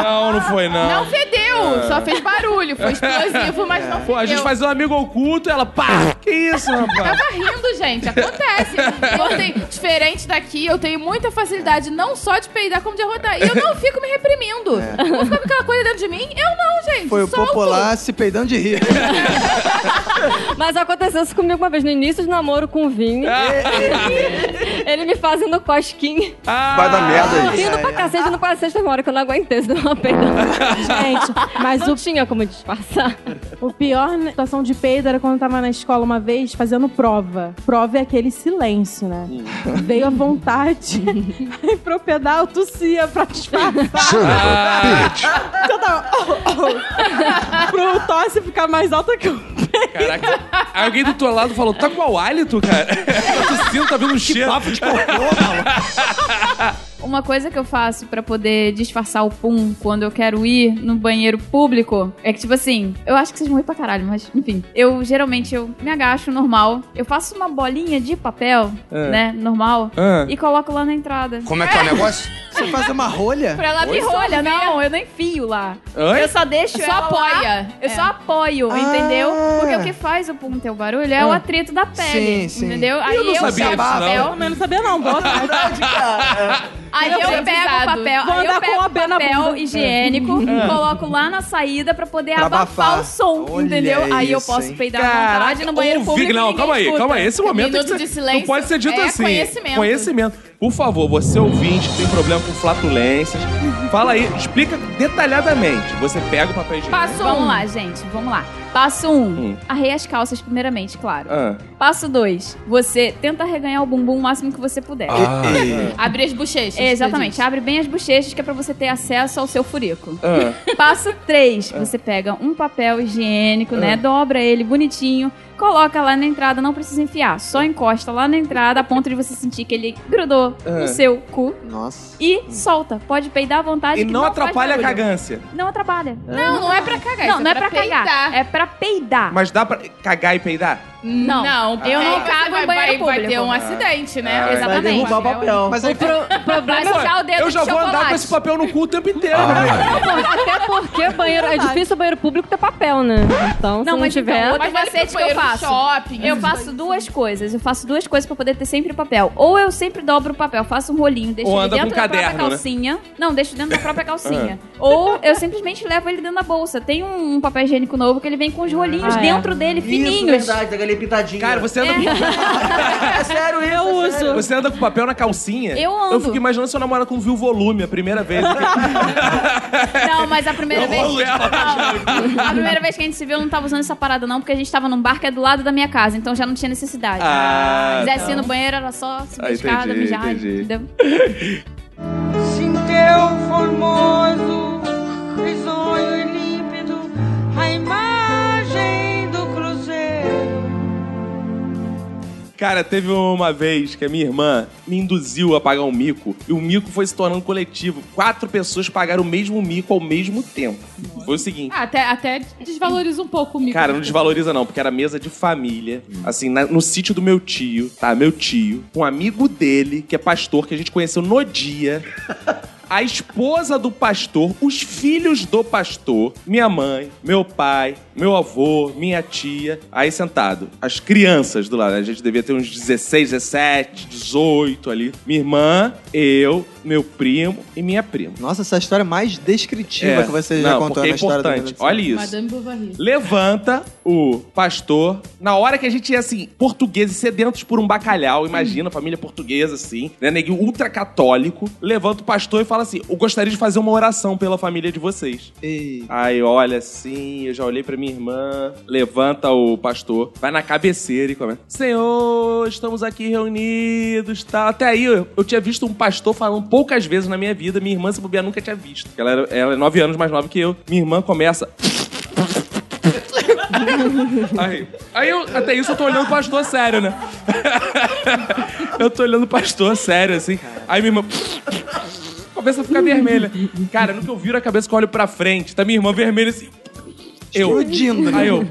Não, não foi, não. Não fedeu, só fez barulho. Foi explosivo, mas não fedeu. Pô, a gente fazia um amigo oculto e ela, pá! Que isso, rapaz? Tava rindo, gente. Acontece. Eu tenho, diferente daqui, eu tenho muita facilidade não só de peidar, como de arrotar. E eu não fico me reprimindo. Não fica com aquela coisa dentro de mim? Eu não, gente. Foi o Solto. popular se peidando de rir. Mas aconteceu isso comigo uma vez, no início de namoro com o Vini. Ele me fazendo cosquinha. Vai dar merda aí. Rindo pra cacete no quase sexta hora, que eu não aguentei, se deu uma peidada. Gente, mas Não o, tinha como disfarçar. o pior situação de peido era quando eu tava na escola uma vez fazendo prova. Prova é aquele silêncio, né? Veio a vontade. Aí pro pedal tossia pra disfarçar. Eu tava- pro tosse ficar mais alta que o Caraca. Aí alguém do teu lado falou, tá com o hálito, cara? tá tossindo, tá vendo um cheiro. Papo de cocô, mano. Uma coisa que eu faço pra poder disfarçar o pum quando eu quero ir no banheiro público é que, tipo assim, eu acho que vocês vão ir pra caralho, mas enfim. Eu geralmente eu me agacho normal, eu faço uma bolinha de papel, Ah. né, normal, Ah. e coloco lá na entrada. Como é que é o negócio? Você faz uma rolha? Pra ela absorver. rolha, não, eu não enfio lá. Oi? Eu só deixo Só ela lá, apoia. Eu É. só apoio, Ah. entendeu? Porque o que faz o pum ter o barulho é o atrito da pele, Sim, sim. entendeu? Aí Eu não sabia pego o disso, não. papel, Eu não sabia não, boa tarde. Aí Eu eu, pego o papel, Vou aí eu pego com o papel higiênico, coloco lá na saída pra poder Pra abafar, abafar. o som, Olha entendeu? Aí eu isso, posso hein? peidar à vontade no banheiro ouvi- público. Não, calma aí, escuta. calma aí. Esse momento Minuto que de silêncio não pode ser dito é assim. conhecimento. Conhecimento. Por favor, você ouvinte que tem problema com flatulências, fala aí, explica detalhadamente. Você pega o papel higiênico. Passo Vamos um. lá, gente, vamos lá. Passo 1, um, Hum. arreia as calças primeiramente, claro. Ah. Passo 2, você tenta reganhar o bumbum o máximo que você puder. Abrir as bochechas. Exatamente, abre bem as bochechas que é pra você ter acesso ao seu furico. Ah. Passo 3, você pega um papel higiênico, né? Dobra ele bonitinho, coloca lá na entrada, não precisa enfiar, só encosta lá na entrada a ponto de você sentir que ele grudou Ah. no seu cu Nossa. e solta. Pode peidar à vontade E que não faz atrapalha a cagância. Não atrapalha. Não, não é pra cagar. Não, isso não é pra cagar. peidar. É pra peidar. Mas dá pra cagar e peidar? Não. Não, Eu não cago vai, em banheiro vai, vai ter público. um acidente, né? Ah, Vai Exatamente. derrubar o papel. Mas aí, O pro- problema Vai sujar o dedo Eu já de vou andar com esse papel no cu o tempo inteiro. né? Até porque banheiro, é difícil o banheiro público ter papel, né? Então, se Não, não, mas tiver. então, outro macete que eu faço. shopping, Eu faço duas coisas. Eu faço duas coisas pra poder ter sempre papel. Ou eu sempre dobro o papel, faço um rolinho, deixo Ou ele dentro da caderno, própria né? calcinha. Não, deixo dentro da própria calcinha. Ou eu simplesmente levo ele dentro da bolsa. Tem um, papel higiênico novo que ele vem com os rolinhos Ah, é. dentro dele, Isso, fininhos. verdade, da galinha pintadinha. Cara, você anda, É sério isso, Eu é sério. com, você anda com papel na calcinha? Eu ando. Eu fico imaginando seu namorado quando viu o volume a primeira vez. Não, mas a primeira Eu vez. Não, a primeira vez que a gente se viu, eu não tava usando essa parada, não, porque a gente tava num bar que é do lado da minha casa, então já não tinha necessidade. Ah, Se quisesse tá. ir no banheiro, era só subir Ah, escada, entendi, mijar, entendi. entendeu? Sim, teu formoso, risonho e límpido, a imagem Cara, teve uma vez que a minha irmã me induziu a pagar um mico e o mico foi se tornando coletivo. Quatro pessoas pagaram o mesmo mico ao mesmo tempo. Foi o seguinte. Ah, até, até desvaloriza um pouco o micro. Cara, não desvaloriza não, porque era mesa de família, assim, na- no sítio do meu tio, tá? Meu tio, um amigo dele, que é pastor, que a gente conheceu no dia. A esposa do pastor, os filhos do pastor, minha mãe, meu pai, meu avô, minha tia, aí sentado. As crianças do lado, a gente devia ter uns 16, 17, 18 ali. Minha irmã, eu, meu primo e minha prima. Nossa, essa história é mais descritiva que você já não, contou porque é na história do importante. Olha isso. Madame Bovary. Levanta o pastor. Na hora que a gente ia assim, portugueses sedentos por um bacalhau, imagina, família portuguesa assim, né, neguinho ultra católico. Levanta o pastor e fala assim: Eu gostaria de fazer uma oração pela família de vocês. Ei. Aí olha assim, eu já olhei pra minha irmã, levanta o pastor, vai na cabeceira e começa: Senhor, estamos aqui reunidos, tal. Até aí eu, eu tinha visto um pastor falando poucas vezes na minha vida, minha irmã, se bobear, nunca tinha visto. Ela, era, ela é nove anos mais nova que eu. Minha irmã começa. Aí, aí eu, até isso eu tô olhando o pastor sério, né? eu tô olhando o pastor sério, assim. Aí minha irmã. Começa a ficar vermelha. Cara, no que eu viro a cabeça que eu olho pra frente, tá minha irmã vermelha assim. Eu. Explodindo, né? Aí eu.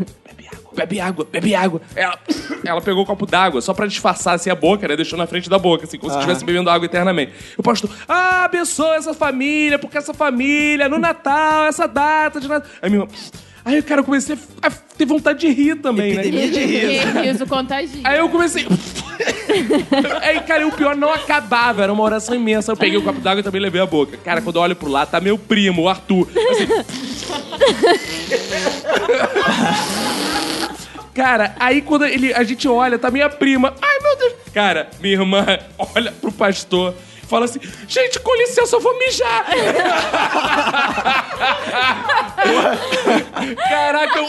Bebe água, bebe água. Ela, ela pegou o copo d'água só pra disfarçar assim a boca, né? Deixou na frente da boca, assim, como se estivesse bebendo água eternamente. O pastor, ah, abençoa essa família, porque essa família, no Natal, essa data de Natal. Aí minha irmã. Aí, cara, eu comecei a ter vontade de rir também, Epidemia né? de riso. Riso contagia. Aí eu comecei. Aí, cara, e o pior não acabava, era uma oração imensa. Eu peguei o copo d'água e também levei a boca. Cara, quando eu olho pro lado, tá meu primo, o Arthur. Assim. Cara, aí quando ele, a gente olha, tá minha prima. Ai, meu Deus. Cara, minha irmã olha pro pastor. e Fala assim, gente, com licença, eu vou mijar. Caraca, eu...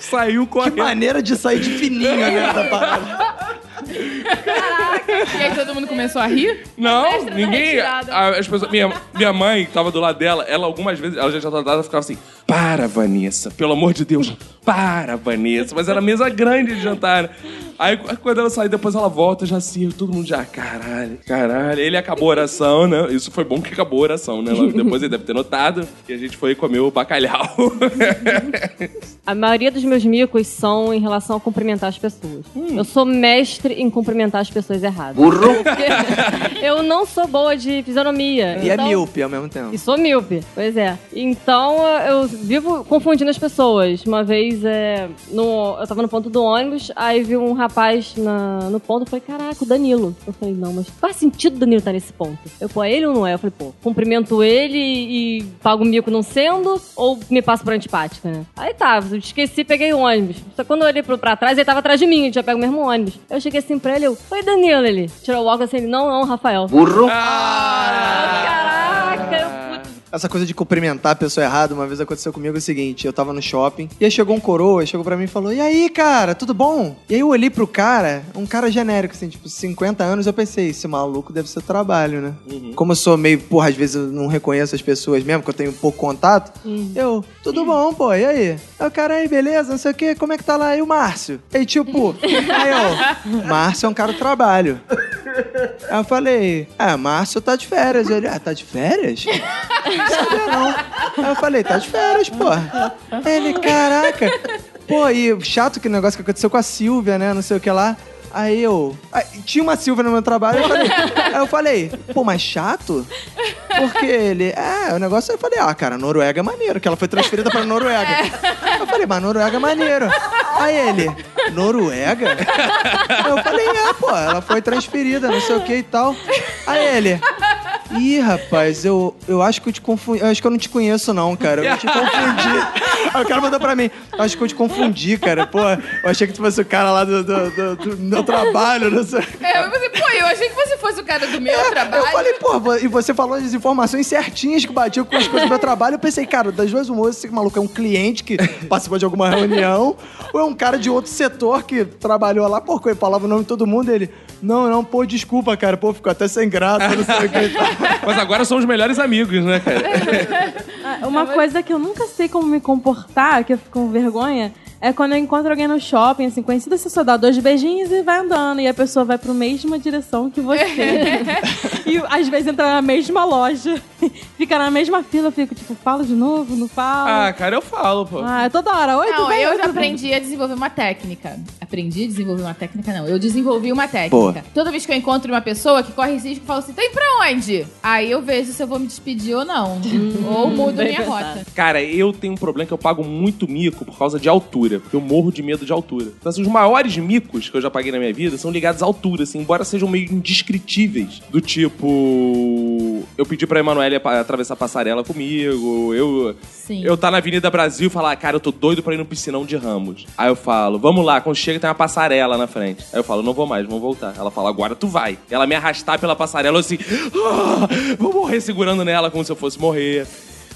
Saiu Que correndo. maneira de sair de fininho, né? Da parada. E aí todo mundo começou a rir? Não, Mestre da ninguém. retirada. a- as pessoas, minha, minha mãe que tava do lado dela, ela algumas vezes, ela já tinha tratado, ficava assim: Para, Vanessa, pelo amor de Deus, para, Vanessa. Mas era mesa grande de jantar. né? Aí quando ela sai, depois ela volta, já assim, todo mundo já, caralho, caralho. Ele acabou a oração, né? Isso foi bom que acabou a oração, né? Logo depois ele deve ter notado que a gente foi comer o bacalhau. A maioria dos meus micos são em relação a cumprimentar as pessoas. Hum. Eu sou mestre em cumprimentar as pessoas erradas. Burro. Porque eu não sou boa de fisionomia. E é então- míope ao mesmo tempo. E sou míope, pois é. Então eu vivo confundindo as pessoas. Uma vez é, no, eu tava no ponto do ônibus, aí vi um rapaz na- no ponto, eu falei, caraca, o Danilo. Eu falei, não, mas faz sentido o Danilo estar nesse ponto. Eu, pô, é ele ou não é? Eu falei, pô, cumprimento ele e pago o mico não sendo, ou me passo por antipática, né? Aí tá, eu esqueci, peguei o ônibus. Só quando eu olhei pra trás, ele tava atrás de mim, gente já pega o mesmo ônibus. Eu cheguei assim pra ele, eu, oi Danilo, ele tirou o óculos assim, ele, não, não, Rafael. Burro. Caraca, eu Essa coisa de cumprimentar a pessoa errada, uma vez aconteceu comigo o seguinte: eu tava no shopping, e aí chegou um coroa, chegou pra mim e falou: E aí, cara, tudo bom? E aí eu olhei pro cara, um cara genérico, assim, tipo, 50 anos, eu pensei: esse maluco deve ser trabalho, né? Como eu sou meio, porra, às vezes eu não reconheço as pessoas mesmo, que eu tenho pouco contato, eu, tudo bom, pô, e aí? Aí o cara aí, beleza, não sei o quê, como é que tá lá? E o Márcio? Aí, tipo, aí eu, Márcio é um cara do trabalho. Aí eu falei, ah, Márcio tá de férias. Ele, ah, tá de férias? Não. Aí eu falei, tá de férias, porra. Ele, caraca. Pô, e chato que negócio que aconteceu com a Silvia, né? Não sei o que lá. Aí eu. aí tinha uma Silvia no meu trabalho, eu falei. aí eu falei, pô, mas chato? Porque ele. É, o negócio eu falei, ah, cara, Noruega é maneiro, que ela foi transferida pra Noruega. Eu falei, mas Noruega é maneiro. Aí ele, Noruega? Eu falei, é, pô, ela foi transferida, não sei o que e tal. Aí ele. Ih, rapaz, eu, eu acho que eu te confundi. Eu acho que eu não te conheço, não, cara. Eu te confundi. Aí o cara mandou pra mim. Eu acho que eu te confundi, cara. Pô, eu achei que tu fosse o cara lá do, do, do- do meu trabalho, não sei. É, mas você, pô, eu achei que você fosse o cara do meu trabalho. Eu falei, pô, e você falou as informações certinhas que batiam com as coisas do meu trabalho. Eu pensei, cara, das duas moças, esse maluco é um cliente que participou de alguma reunião, ou é um cara de outro setor que trabalhou lá, pô, ele falava o nome de todo mundo, ele, não, não, pô, desculpa, cara, pô, ficou até sem graça, não sei o que. Mas agora somos melhores amigos, né, cara? Ah, Uma coisa que eu nunca sei como me comportar, que eu fico com vergonha, é quando eu encontro alguém no shopping, assim, conhecido, você só dá dois beijinhos e vai andando. E a pessoa vai pra mesma direção que você. e às vezes entra na mesma loja, fica na mesma fila, eu fico tipo, falo de novo, não falo. Ah, cara, eu falo, pô. Ah, é toda hora. Oi, Não, tudo bem? eu Oi, já bem? aprendi a desenvolver uma técnica. A aprendi, desenvolvi uma técnica, não. Eu desenvolvi uma técnica. Boa. Toda vez que eu encontro uma pessoa que corre risco, eu falo assim, tem pra onde? Aí eu vejo se eu vou me despedir ou não. ou mudo bem minha pensado. rota. Cara, eu tenho um problema que eu pago muito mico por causa de altura, porque eu morro de medo de altura. Então, assim, os maiores micos que eu já paguei na minha vida são ligados à altura, assim, embora sejam meio indescritíveis. Do tipo. Eu pedi pra Emanuele atravessar a passarela comigo, eu. Sim. Eu tá na Avenida Brasil e falar, cara, eu tô doido pra ir no piscinão de Ramos. Aí eu falo, vamos lá, quando chega tem uma passarela na frente. Aí eu falo, não vou mais, vamos voltar. Ela fala, agora tu vai. Ela me arrastar pela passarela, eu assim, ah, vou morrer segurando nela como se eu fosse morrer.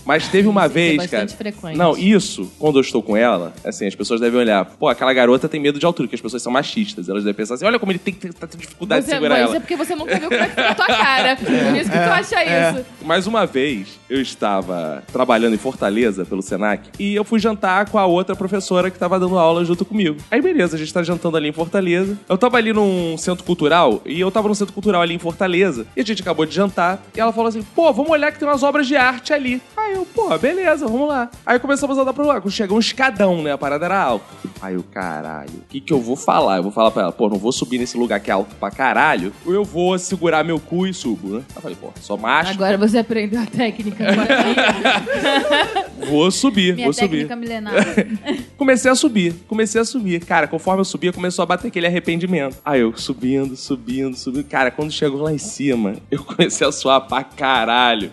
Mas teve uma é vez, bastante cara. frequente. Não, isso, quando eu estou com ela, assim, as pessoas devem olhar, pô, aquela garota tem medo de altura, que as pessoas são machistas. Elas devem pensar assim, olha como ele tem que tá tendo dificuldade de Você, segurar mas ela. é porque você nunca viu como é que fica a tua cara. Por isso que tu acha isso. Mais uma vez, eu estava trabalhando em Fortaleza, pelo Senac, e eu fui jantar com a outra professora que estava dando aula junto comigo. Aí, beleza, a gente tá jantando ali em Fortaleza. Eu tava ali num centro cultural, e eu tava num centro cultural ali em Fortaleza, e a gente acabou de jantar, e ela falou assim, pô, vamos olhar que tem umas obras de arte ali. Aí eu, pô, beleza, vamos lá. Aí começamos a andar pro lugar, quando chegou um escadão, né, a parada era alta. Aí eu, caralho, o que que eu vou falar? Eu vou falar pra ela, pô, não vou subir nesse lugar que é alto pra caralho, ou eu vou segurar meu cu e subo, né? Eu falei, pô, sou macho, Agora você aprendeu a técnica. vou subir, Minha vou subir. técnica milenar. Comecei a subir, comecei a subir. Cara, conforme eu subia, começou a bater aquele arrependimento. Aí eu subindo, subindo, subindo. Cara, quando chegou lá em cima, eu comecei a suar pra caralho.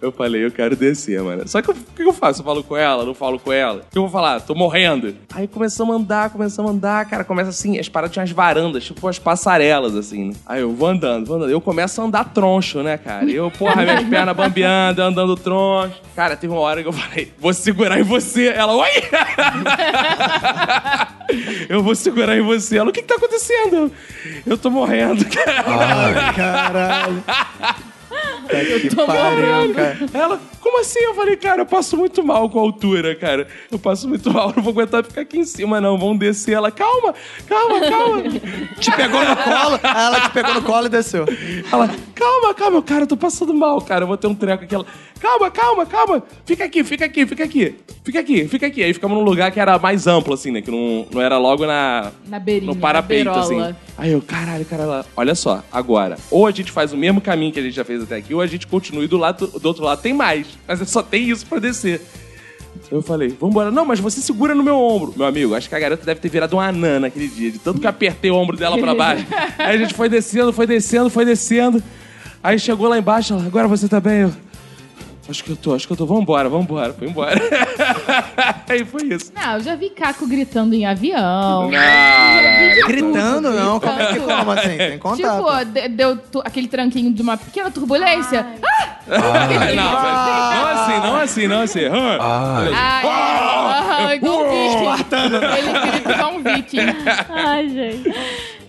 Eu falei, eu quero descer, mano. Só que o que eu faço? Eu falo com ela, não falo com ela? O que eu vou falar? Tô morrendo. Aí começamos a andar, começamos a andar, cara. Começa assim, as paradas tinham umas varandas, tipo as passarelas, assim. né? Aí eu vou andando, vou andando. Eu começo a andar troncho, né, cara? Eu, porra, minhas pernas bambeando, andando troncho. Cara, teve uma hora que eu falei, vou segurar em você. Ela, oi! Eu vou segurar em você. Ela, o que, que tá acontecendo? Eu tô morrendo, cara. Ai, caralho. Tá tô pariu, cara. Ela, como assim? Eu falei, cara, eu passo muito mal com a altura, cara. Eu passo muito mal, não vou aguentar ficar aqui em cima, não. Vamos descer. Ela, calma, calma, calma. Te pegou no colo, aí ela te pegou no colo e desceu. Ela, calma, calma, cara, eu tô passando mal, cara. Eu vou ter um treco aqui. Ela, calma, calma, calma. Fica aqui, fica aqui, fica aqui. Fica aqui, fica aqui. Aí ficamos num lugar que era mais amplo, assim, né? Que não, não era logo na, Na beirinha. no parapeito, na assim. Aí eu, caralho, cara, ela, olha só, agora, ou a gente faz o mesmo caminho que a gente já fez até aqui, ou a gente continua e do, lado, do outro lado tem mais. Mas só tem isso pra descer. Eu falei, vambora. Não, mas você segura no meu ombro. Meu amigo, acho que a garota deve ter virado uma anã naquele dia, de tanto que eu apertei o ombro dela pra baixo. Aí a gente foi descendo, foi descendo, foi descendo. Aí chegou lá embaixo, ela, agora você tá bem? Eu, acho que eu tô, acho que eu tô. Vambora, vambora. Foi embora. Aí foi isso. Não, eu já vi Caco gritando em avião. Cara, Gritando, não. Como é que como assim? Tem pô. Tipo, de- deu tu- aquele tranquinho de uma pequena turbulência. Ah! não, não assim, não assim, não assim. Hã? Ah, é. Aham, igual um viking. Ele grita igual um viking. Ai, gente.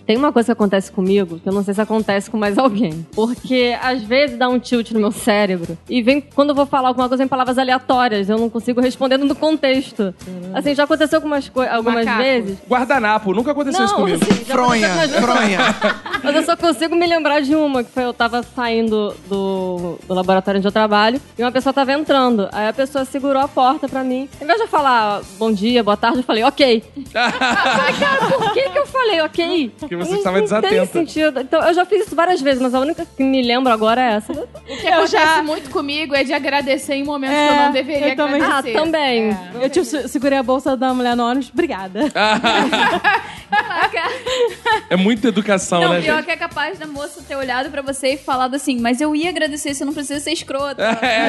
Tem uma coisa que acontece comigo que eu não sei se acontece com mais alguém. Porque às vezes dá um tilt no meu cérebro e vem, quando eu vou falar alguma coisa, em palavras aleatórias. Eu não consigo responder no contexto. Assim, já aconteceu algumas, algumas Macaco. vezes. Guardanapo, nunca aconteceu isso comigo. assim, já Fronha, aconteceu fronha. Mas eu só consigo me lembrar de uma, que foi eu tava saindo do, do laboratório onde eu trabalho e uma pessoa tava entrando. Aí a pessoa segurou a porta pra mim. Em vez de eu falar bom dia, boa tarde, eu falei ok. Falei, cara, por que que eu falei ok? Porque você estava não tem sentido. Então, eu já fiz isso várias vezes, mas a única que me lembro agora é essa. O que acontece muito comigo é de agradecer em momentos que eu É, não deveria eu também. Ah, agradecer. também. Eu, tipo, se- segurei a bolsa da mulher no ônibus. Obrigada. É muita educação, Não, né, pior gente? que é capaz da moça ter olhado pra você e falado assim, mas eu ia agradecer, você não precisa ser escrota. É,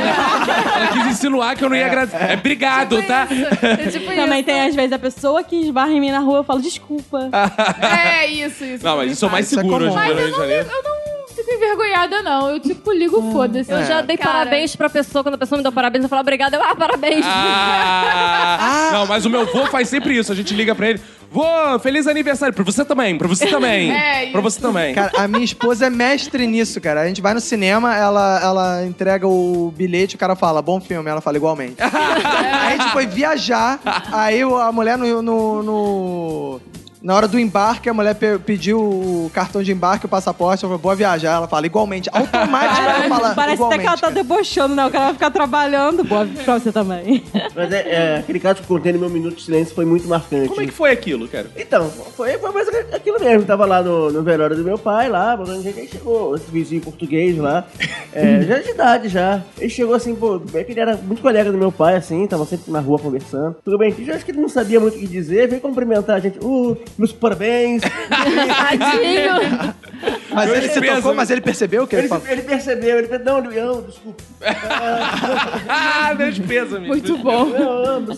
ela quis insinuar que eu não ia agradecer. É, obrigado, tá? É tipo Também isso. tem, às vezes, a pessoa que esbarra em mim na rua, eu falo, desculpa. É, isso, isso. Não, mas isso é mais Isso é seguro hoje comum. no Rio de Janeiro. Eu não fico envergonhada, não. Eu, tipo, ligo foda-se. Eu já dei Cara, parabéns pra pessoa. Quando a pessoa me deu parabéns, eu falo obrigada. Eu, ah, parabéns. Ah, não, mas o meu vô faz sempre isso. A gente liga pra ele. Vô, feliz aniversário. Pra você também, pra você também. É, pra você também. Cara, a minha esposa é mestre nisso, cara. A gente vai no cinema, ela, ela entrega o bilhete, o cara fala, bom filme, ela fala igualmente. aí a gente foi viajar, aí o- a mulher no, no, no- Na hora do embarque, a mulher pe- pediu o cartão de embarque, o passaporte, ela falou, boa viagem. Ela fala, igualmente. Automático ela fala Parece até que ela tá debochando, né? O cara vai ficar trabalhando. Boa pra você também. Mas é, é, aquele caso que eu contei no meu minuto de silêncio foi muito marcante. Como é que foi aquilo, cara? Então, foi, foi mais aquilo mesmo. Tava lá no, no velório do meu pai, lá, aí chegou esse vizinho português lá, é, já de idade já. Ele chegou assim, pô, bem que ele era muito colega do meu pai, assim, tava sempre na rua conversando. Tudo bem, eu acho que ele não sabia muito o que dizer, veio cumprimentar a gente, uh, meus parabéns. Tadinho. Mas Meus ele se pêsames. tocou, mas ele percebeu o que ele, Ele, falou? ele percebeu, ele pensou, não, não, desculpa. Ah, meus pêsames. Muito bom. Não, não,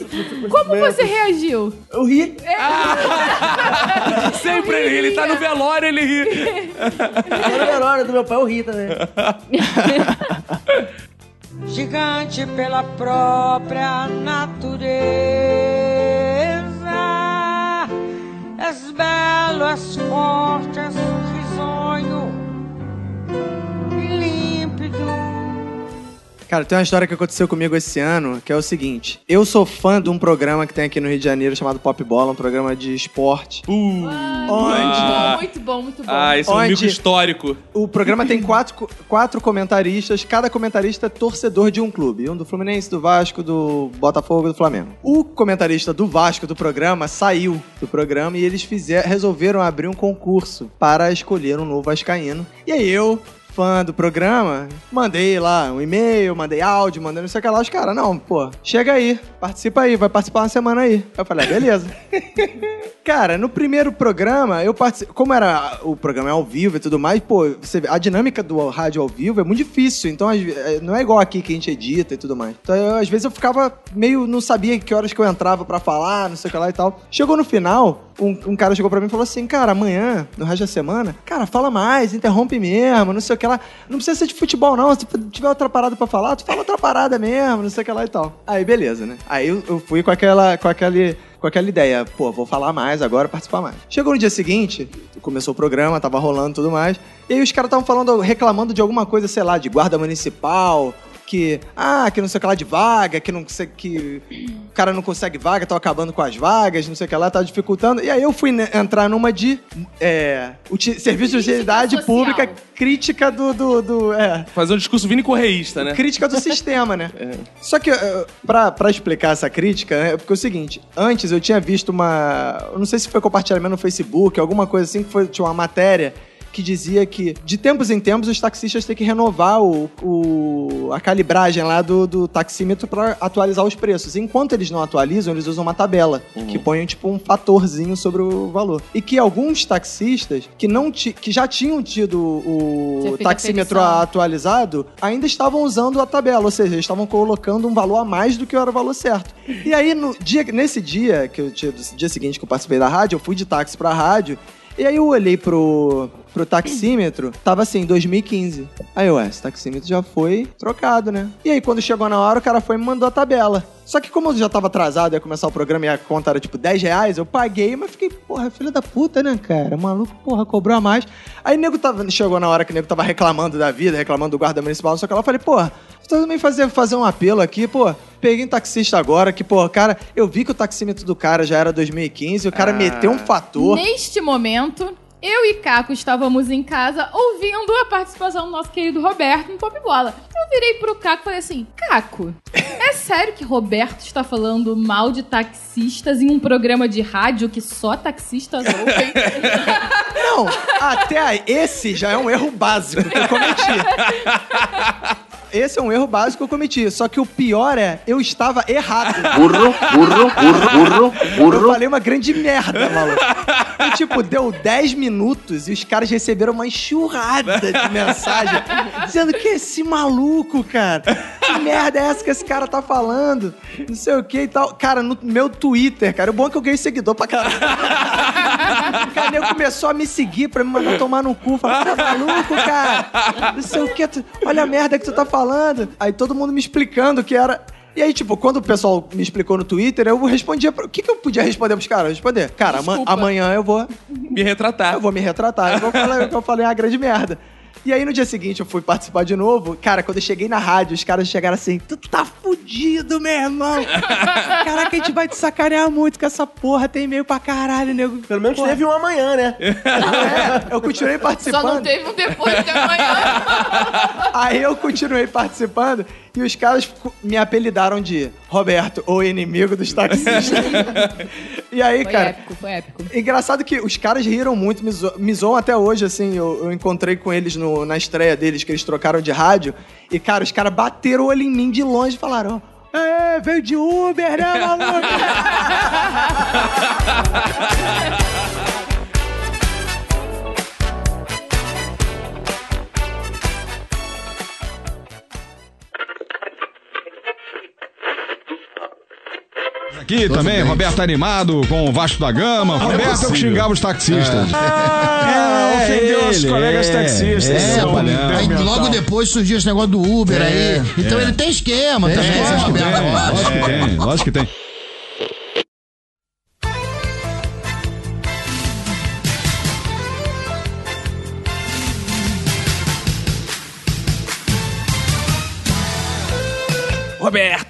Como você reagiu? Eu ri. Sempre ele ri, ele tá no velório, ele ri. Era a velório do meu pai, eu ri também. gigante pela própria natureza. És belo, és forte, és risonho, límpido. Cara, tem uma história que aconteceu comigo esse ano, que é o seguinte. Eu sou fã de um programa que tem aqui no Rio de Janeiro chamado Pop Bola, um programa de esporte. Uh, Onde Muito bom, muito bom. ah, esse é um mico histórico. o programa tem quatro, quatro comentaristas, cada comentarista é torcedor de um clube. Um do Fluminense, do Vasco, do Botafogo e do Flamengo. O comentarista do Vasco do programa saiu do programa e eles fizeram, resolveram abrir um concurso para escolher um novo vascaíno. E aí eu, fã do programa, mandei lá um e-mail, mandei áudio, mandei não sei o que lá. Os caras, não, pô, chega aí, participa aí, vai participar uma semana aí. Eu falei, ah, beleza. Cara, no primeiro programa, eu participei. Como era o programa é ao vivo e tudo mais, pô, você a dinâmica do rádio ao vivo é muito difícil. Então, é, não é igual aqui que a gente edita e tudo mais. Então, eu, às vezes eu ficava meio. Não sabia que horas que eu entrava pra falar, não sei o que lá e tal. Chegou no final, um, um cara chegou pra mim e falou assim: Cara, amanhã, no resto da semana, cara, fala mais, interrompe mesmo, não sei o que lá. Não precisa ser de futebol, não. Se tiver outra parada pra falar, tu fala outra parada mesmo, não sei o que lá e tal. Aí, beleza, né? Aí eu, eu fui com aquela. com aquele com aquela ideia, pô, vou falar mais agora, participar mais. Chegou no dia seguinte, começou o programa, tava rolando tudo mais, e aí os caras estavam falando, reclamando de alguma coisa, sei lá, de guarda municipal, que, ah, que não sei o que lá de vaga, que não sei que o cara não consegue vaga, estão acabando com as vagas, não sei o que lá, tá dificultando. E aí eu fui entrar numa de é, serviço de utilidade social. pública, crítica do, do, do- é, Fazer um discurso vini correísta, né? crítica do sistema, né? Só que, eh, pra, pra explicar essa crítica, né, é porque é o seguinte: antes eu tinha visto uma. eu Não sei se foi compartilhamento no Facebook, alguma coisa assim, que foi, tinha uma matéria que dizia que, de tempos em tempos, os taxistas têm que renovar o, o- a calibragem lá do, do taxímetro pra atualizar os preços. Enquanto eles não atualizam, eles usam uma tabela que põe, tipo, um fatorzinho sobre o valor. E que alguns taxistas que, não ti, que já tinham tido o a taxímetro atualizado, ainda estavam usando a tabela, ou seja, eles estavam colocando um valor a mais do que era o valor certo. E aí, no dia, nesse dia, que eu dia seguinte que eu participei da rádio, eu fui de táxi pra rádio, e aí eu olhei pro, pro taxímetro, tava assim, 2015. Aí, ué, esse taxímetro já foi trocado, né? E aí, quando chegou na hora, o cara foi e me mandou a tabela. Só que como eu já tava atrasado, ia começar o programa e a conta era tipo 10 reais, eu paguei, mas fiquei, porra, filho da puta, né, cara? O maluco, porra, cobrou a mais. Aí o nego tava, chegou na hora que o nego tava reclamando da vida, reclamando do guarda municipal, só que ela eu falei, porra, eu também fazer, fazer um apelo aqui, pô. Peguei um taxista agora, que, pô, cara, eu vi que o taxímetro do cara já era 2015, o cara meteu um fator. Neste momento, eu e Caco estávamos em casa ouvindo a participação do nosso querido Roberto no Pop Bola. Eu virei pro Caco e falei assim: Caco, é sério que Roberto está falando mal de taxistas em um programa de rádio que só taxistas ouvem? Não, até aí, esse já é um erro básico que eu cometi. Esse é um erro básico que eu cometi. Só que o pior é, eu estava errado. Burro, burro, burro, burro, Eu burro. falei uma grande merda, maluco. E, tipo, deu 10 minutos e os caras receberam uma enxurrada de mensagem dizendo que esse maluco, cara, que merda é essa que esse cara tá falando? Não sei o que e tal. Cara, no meu Twitter, cara, o bom é que eu ganhei seguidor pra caralho. O cara começou a me seguir pra me mandar tomar no cu. Falar, tá maluco, cara? Não sei o que, olha a merda que tu tá falando. Aí todo mundo me explicando que era. E aí, tipo, quando o pessoal me explicou no Twitter, eu respondia. Pra... O que, que eu podia responder pros caras? Responder, cara, Desculpa. amanhã eu vou, Me retratar. eu vou me retratar. Eu vou falar que eu falei uma grande merda. E aí no dia seguinte eu fui participar de novo. Cara, quando eu cheguei na rádio, os caras chegaram assim: Tu tá fudido, meu irmão. Caraca, a gente vai te sacanear muito com essa porra. Tem e-mail pra caralho, nego. Pelo menos Porra. teve um amanhã, né? É, eu continuei Só participando. não teve um depois de amanhã. Aí eu continuei participando e os caras me apelidaram de Roberto, o inimigo dos taxistas. e aí, Foi cara. épico, foi épico. Engraçado que os caras riram muito, me, zo me zoam até hoje, assim. Eu, eu encontrei com eles no- na estreia deles, que eles trocaram de rádio. E, cara, os caras bateram o olho em mim de longe e falaram: É, veio de Uber, né, maluco? Aqui também, Roberto animado com o Vasco da Gama. Roberto é o que xingava os taxistas. Ah, ofendeu os colegas taxistas. É, Palhão. Aí logo depois surgiu esse negócio do Uber aí. Então ele tem esquema Roberto. tem, lógico que tem, lógico que tem.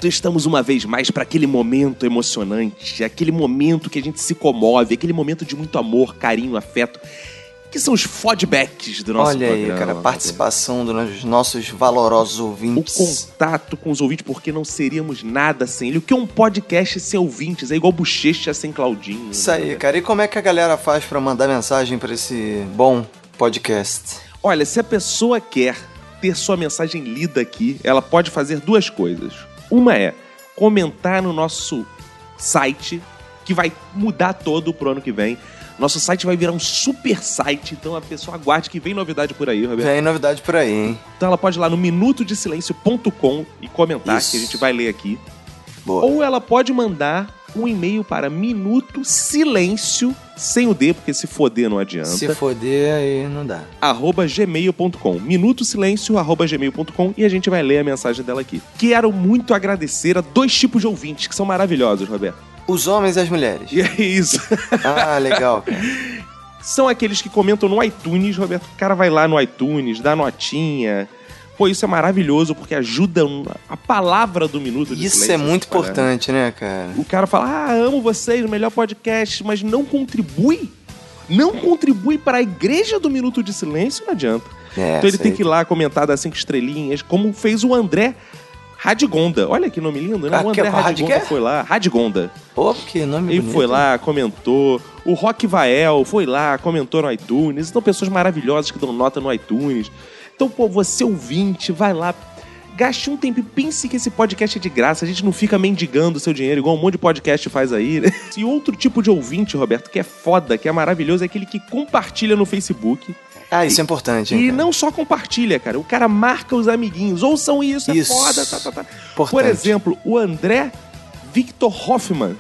Roberto, estamos uma vez mais para aquele momento emocionante, aquele momento que a gente se comove, aquele momento de muito amor, carinho, afeto, que são os fodbacks do nosso Olha aí, programa. cara, participação dos nossos valorosos O ouvintes. contato com os ouvintes, porque não seríamos nada sem ele. O que é um podcast sem ouvintes? É igual bochecha sem Claudinho. Isso aí, cara. E como é que a galera faz pra mandar mensagem pra esse bom podcast? Olha, se a pessoa quer ter sua mensagem lida aqui, ela pode fazer duas coisas. Uma é comentar no nosso site, que vai mudar todo pro ano que vem. Nosso site vai virar um super site, então a pessoa aguarde que vem novidade por aí, Roberto. Vem novidade por aí, hein? Então ela pode ir lá no minutodesilencio.com e comentar, Isso. que a gente vai ler aqui. Boa. Ou ela pode mandar um e-mail para minuto silêncio, sem o D, porque se foder não adianta. Se foder, aí não dá. arroba gmail.com. Minuto silêncio, arroba gmail.com e a gente vai ler a mensagem dela aqui. Quero muito agradecer a dois tipos de ouvintes que são maravilhosos, Roberto. Os homens e as mulheres. E é isso. Ah, legal, cara. São aqueles que comentam no iTunes, Roberto. O cara vai lá no iTunes, dá notinha. Pô, isso é maravilhoso porque ajuda a palavra do Minuto de Isso Silêncio é a se muito importante, né, cara? O cara fala, ah, amo vocês, o melhor podcast, mas não contribui. Não contribui para a igreja do Minuto de Silêncio, não adianta. É, então ele isso tem que ir lá comentar das cinco estrelinhas, como fez o André Radigonda. Olha que nome lindo, né? Ah, o André Rad- Radigonda foi lá. Radigonda. Pô, que nome Ele bonito. foi lá, comentou. O Rock Vael foi lá, comentou no iTunes. Então, pessoas maravilhosas que dão nota no iTunes. Então, pô, você ouvinte, vai lá. Gaste um tempo e pense que esse podcast é de graça. A gente não fica mendigando seu dinheiro, igual um monte de podcast faz aí. Né? E outro tipo de ouvinte, Roberto, que é foda, que é maravilhoso, é aquele que compartilha no Facebook. Ah, isso é importante, hein, E cara? não só compartilha, cara. O cara marca os amiguinhos. Ouçam isso, é Isso. foda, tá, tá, tá. Importante. Por exemplo, o André Victor Hoffman.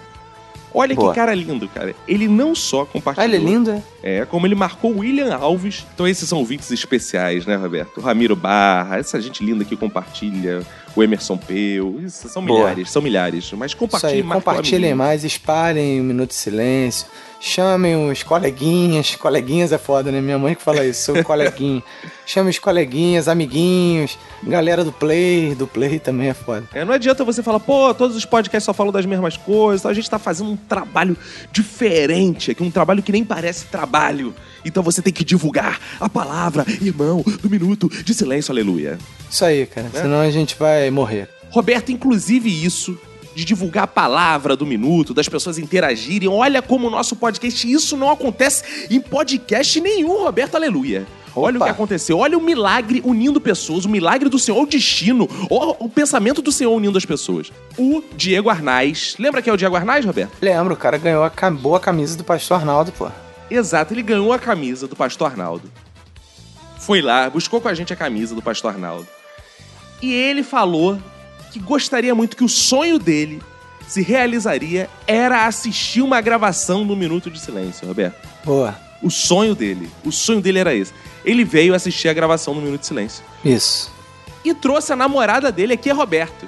Olha Boa. que cara lindo, cara. Ele não só compartilhou. Ah, ele é lindo, é? É, como ele marcou o William Alves. Então esses são ouvintes especiais, né, Roberto? O Ramiro Barra, essa gente linda que compartilha. O Emerson Peu. Isso, são Boa. milhares, são milhares. Mas compartilhem, o compartilhem mais, espalhem o Minuto de Silêncio. Chamem os coleguinhas. Coleguinhas é foda, né? Minha mãe que fala isso, sou coleguinha. Chame os coleguinhas, amiguinhos, galera do Play. Do Play também é foda. É, não adianta você falar, pô, todos os podcasts só falam das mesmas coisas. A gente tá fazendo um trabalho diferente aqui, um trabalho que nem parece trabalho. Então você tem que divulgar a palavra, irmão, do minuto de silêncio, aleluia. Isso aí, cara. É? Senão a gente vai morrer. Roberto, inclusive isso de divulgar a palavra do minuto, das pessoas interagirem. Olha como o nosso podcast, isso não acontece em podcast nenhum, Roberto, aleluia. Olha o que aconteceu. Olha o milagre unindo pessoas, o milagre do Senhor, o destino, o, o pensamento do Senhor unindo as pessoas. O Diego Arnaz. Lembra que é o Diego Arnaz, Roberto? Lembro, o cara ganhou a boa camisa do Pastor Arnaldo, pô. Exato, ele ganhou a camisa do Pastor Arnaldo. Foi lá, buscou com a gente a camisa do Pastor Arnaldo. E ele falou que gostaria muito que o sonho dele se realizaria era assistir uma gravação no Minuto de Silêncio, Roberto. Boa. O sonho dele, o sonho dele era esse. Ele veio assistir a gravação no Minuto de Silêncio. Isso. E trouxe a namorada dele aqui, a Roberto.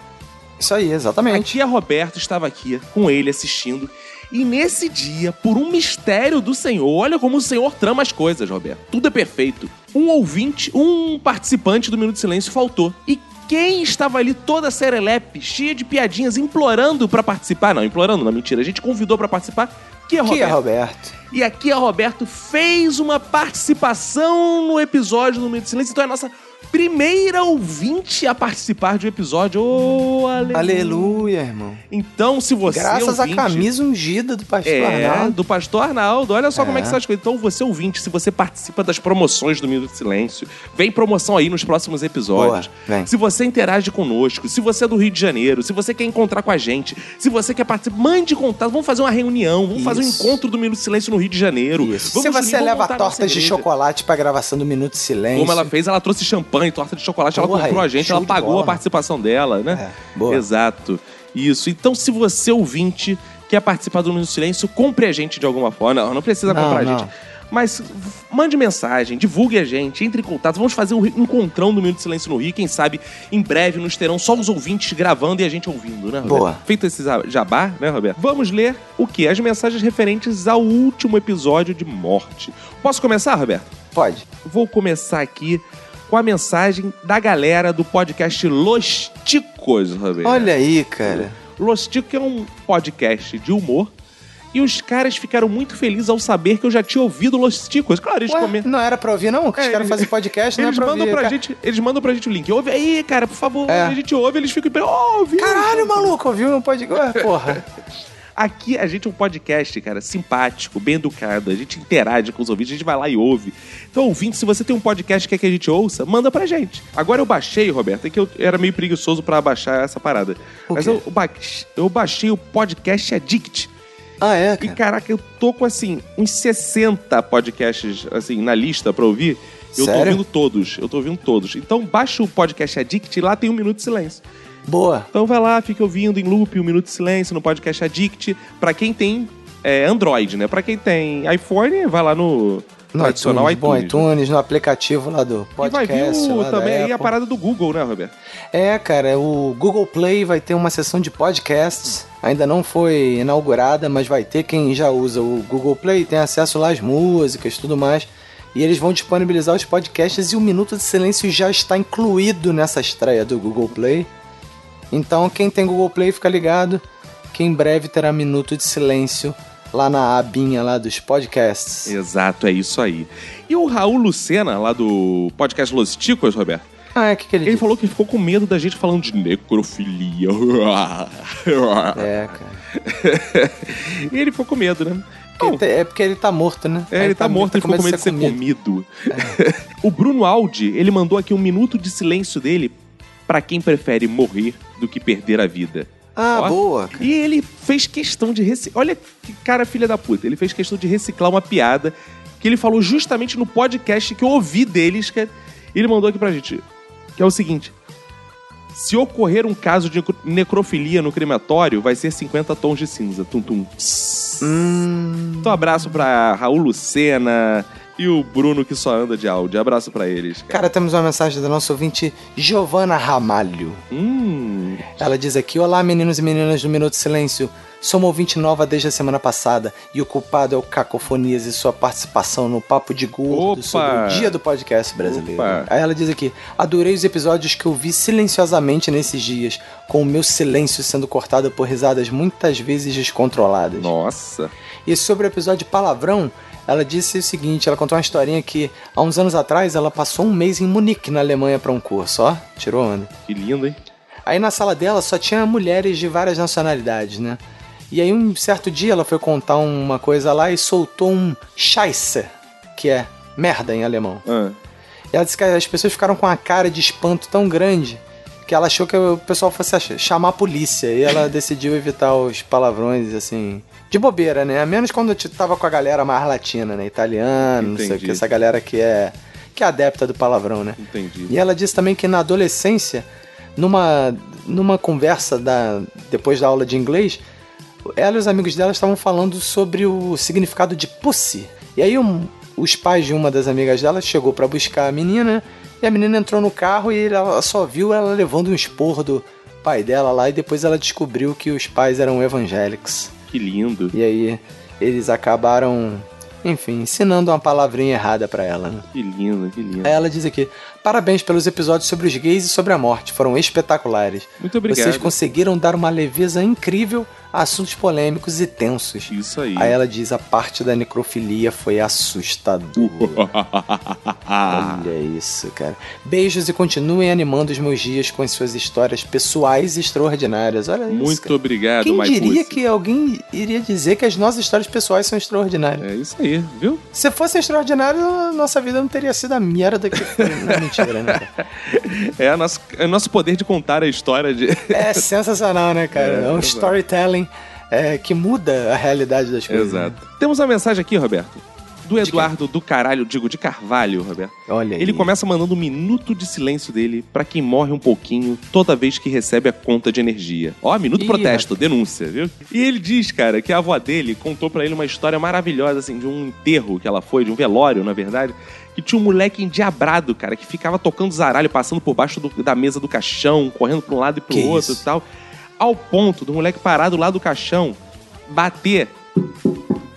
Isso aí, exatamente. A Roberto estava aqui com ele assistindo. E nesse dia, por um mistério do Senhor, olha como o Senhor trama as coisas, Roberto. Tudo é perfeito. um ouvinte, um participante do Minuto de Silêncio faltou. E quem estava ali toda serelepe, cheia de piadinhas, implorando pra participar? Não, implorando, não, mentira. A gente convidou pra participar. Que é Que Roberto. é Roberto? E aqui a Roberto fez uma participação no episódio do Minuto de Silêncio. Então é a nossa primeira ouvinte a participar de um episódio. Oh, aleluia. Aleluia, irmão. Então, se você Graças ouvinte, à camisa ungida do pastor é, Arnaldo. do pastor Arnaldo. Olha só É. como é que são as coisas. Então, você ouvinte, se você participa das promoções do Minuto de Silêncio, vem promoção aí nos próximos episódios. Boa, vem. Se você interage conosco, se você é do Rio de Janeiro, se você quer encontrar com a gente, se você quer participar, mande contato. Vamos fazer uma reunião, vamos fazer um Isso. encontro do Minuto de Silêncio no Rio de Janeiro. Vamos Se você leva tortas de chocolate pra gravação do Minuto de Silêncio. Como ela fez, ela trouxe champanhe, torta de chocolate, ela Porra, comprou a gente, ela pagou bola. a participação dela, né? boa. Exato. Isso. Então, se você ouvinte quer participar do Minuto Silêncio, compre a gente de alguma forma. Não, não precisa Não, comprar a não. gente. Mas mande mensagem, divulgue a gente, entre em contato. Vamos fazer um encontrão do Minuto Silêncio no Rio. Quem sabe em breve nos terão só os ouvintes gravando e a gente ouvindo, né, Roberto? Boa. Feito esse jabá, né, Roberto? Vamos ler o que? As mensagens referentes ao último episódio de morte. Posso começar, Roberto? Pode. Vou começar aqui com a mensagem da galera do podcast Los Ticos, Roberto. Olha aí, cara. Los Ticos é um podcast de humor. E os caras ficaram muito felizes ao saber que eu já tinha ouvido Los Ticos. Claro, eles Ué, comentam. não era pra ouvir, não? Que os É, caras fazem podcast, não é Eles pra mandam ouvir. pra cara. gente, eles mandam pra gente o link. Ouve aí, cara, por favor. É. A gente ouve, eles ficam. Oh, ouve. Caralho, maluco, ouviu meu podcast? Porra. Aqui a gente é um podcast, cara, simpático, bem educado. A gente interage com os ouvintes, a gente vai lá e ouve. Então, ouvinte, se você tem um podcast que quer que a gente ouça, manda pra gente. Agora eu baixei, Roberto, é que eu era meio preguiçoso pra baixar essa parada. Mas eu, ba- eu baixei o podcast Addict. Ah, é, E caraca, eu tô com assim, uns 60 podcasts assim na lista pra ouvir. Eu tô Sério? ouvindo todos, eu tô ouvindo todos. Então baixa o podcast Addict e lá tem um minuto de silêncio. Boa. Então vai lá, fica ouvindo em loop um minuto de silêncio no podcast Addict. Pra quem tem é, Android, né? Pra quem tem iPhone, vai lá no, No tradicional iTunes, bom, iTunes. iTunes, no aplicativo lá do E vai podcast. vir o- também aí a parada do Google, né, Roberto? É, cara, o Google Play vai ter uma seção de podcasts. Ainda não foi inaugurada, mas vai ter. Quem já usa o Google Play tem acesso lá às músicas e tudo mais. E eles vão disponibilizar os podcasts e o Minuto de Silêncio já está incluído nessa estreia do Google Play. Então, quem tem Google Play, fica ligado que em breve terá Minuto de Silêncio lá na abinha lá dos podcasts. Exato, é isso aí. E o Raul Lucena, lá do podcast Los Ticos, Roberto? Ah, é o que, que ele Ele falou que ficou com medo da gente falando de necrofilia. É, cara. e ele ficou com medo, né? É porque ele tá morto, né? É, ele tá, morto, ele ficou com medo de ser comido. o Bruno Aldi, ele mandou aqui um minuto de silêncio dele pra quem prefere morrer do que perder a vida. Ah, Ó. boa. E ele fez questão de reciclar. Olha que cara filha da puta. Ele fez questão de reciclar uma piada que ele falou justamente no podcast que eu ouvi deles. Que ele mandou aqui pra gente. Que é o seguinte: Se ocorrer um caso de necro- necrofilia no crematório, vai ser 50 tons de cinza. Tum, tum. Então, abraço pra Raul Lucena e o Bruno que só anda de áudio. Abraço pra eles. Cara, temos uma mensagem da nossa ouvinte Giovana Ramalho. Hum. Ela diz aqui: Olá, meninos e meninas do Minuto Silêncio. Sou uma ouvinte nova desde a semana passada e o culpado é o Cacofonias e sua participação no Papo de Gordo Opa! sobre o dia do podcast brasileiro. Opa! Aí ela diz aqui: Adorei os episódios que eu vi silenciosamente nesses dias, com o meu silêncio sendo cortado por risadas muitas vezes descontroladas. Nossa! E sobre o episódio Palavrão, ela disse o seguinte: ela contou uma historinha que há uns anos atrás ela passou um mês em Munique, na Alemanha, para um curso, ó. Tirou onda. Que lindo, hein? Aí na sala dela só tinha mulheres de várias nacionalidades, né? E aí um certo dia ela foi contar uma coisa lá e soltou um Scheiße, que é merda em alemão. Ah. E ela disse que as pessoas ficaram com a cara de espanto tão grande que ela achou que o pessoal fosse chamar a polícia. E ela decidiu evitar os palavrões, assim, de bobeira, né? A menos quando eu tava com a galera mais latina, né? Italiano, não sei o Entendi. que, essa galera que é, que é adepta do palavrão, né? Entendi. E ela disse também que na adolescência, numa, numa conversa da, depois da aula de inglês, ela e os amigos dela estavam falando sobre o significado de pussy. E aí um- os pais de uma das amigas dela chegou pra buscar a menina e a menina entrou no carro e ela só viu ela levando um esporro do pai dela lá e depois ela descobriu que os pais eram evangélicos. Que lindo. E aí eles acabaram Enfim, ensinando uma palavrinha errada pra ela, né? Que lindo, que lindo. Aí ela diz aqui: Parabéns pelos episódios sobre os gays e sobre a morte, foram espetaculares. Muito obrigado. Vocês conseguiram dar uma leveza incrível a assuntos polêmicos e tensos. Isso aí. Aí ela diz: a parte da necrofilia foi assustadora. Olha isso, cara. Beijos e continuem animando os meus dias com as suas histórias pessoais e extraordinárias. Olha isso. Muito obrigado, Quem Maicucci. diria que alguém iria dizer que as nossas histórias pessoais são extraordinárias? É isso aí, viu? Se fosse extraordinário, a nossa vida não teria sido a merda que mentira, né? cara? É, a nosso, é o nosso poder de contar a história de. É sensacional, né, cara? É, É, um storytelling é, que muda a realidade das coisas. né? Exato. Temos uma mensagem aqui, Roberto. Do Eduardo do caralho, digo, de Carvalho, Roberto. Olha aí. Ele começa mandando um minuto de silêncio dele pra quem morre um pouquinho toda vez que recebe a conta de energia. Ó, minuto Ih, protesto, denúncia, viu? E ele diz, cara, que a avó dele contou pra ele uma história maravilhosa, assim, de um enterro que ela foi, de um velório, na verdade, que tinha um moleque endiabrado, cara, que ficava tocando zaralho, passando por baixo do- da mesa do caixão, correndo pra um lado e pro Que outro isso? e tal. Ao ponto do moleque parado lá do caixão, bater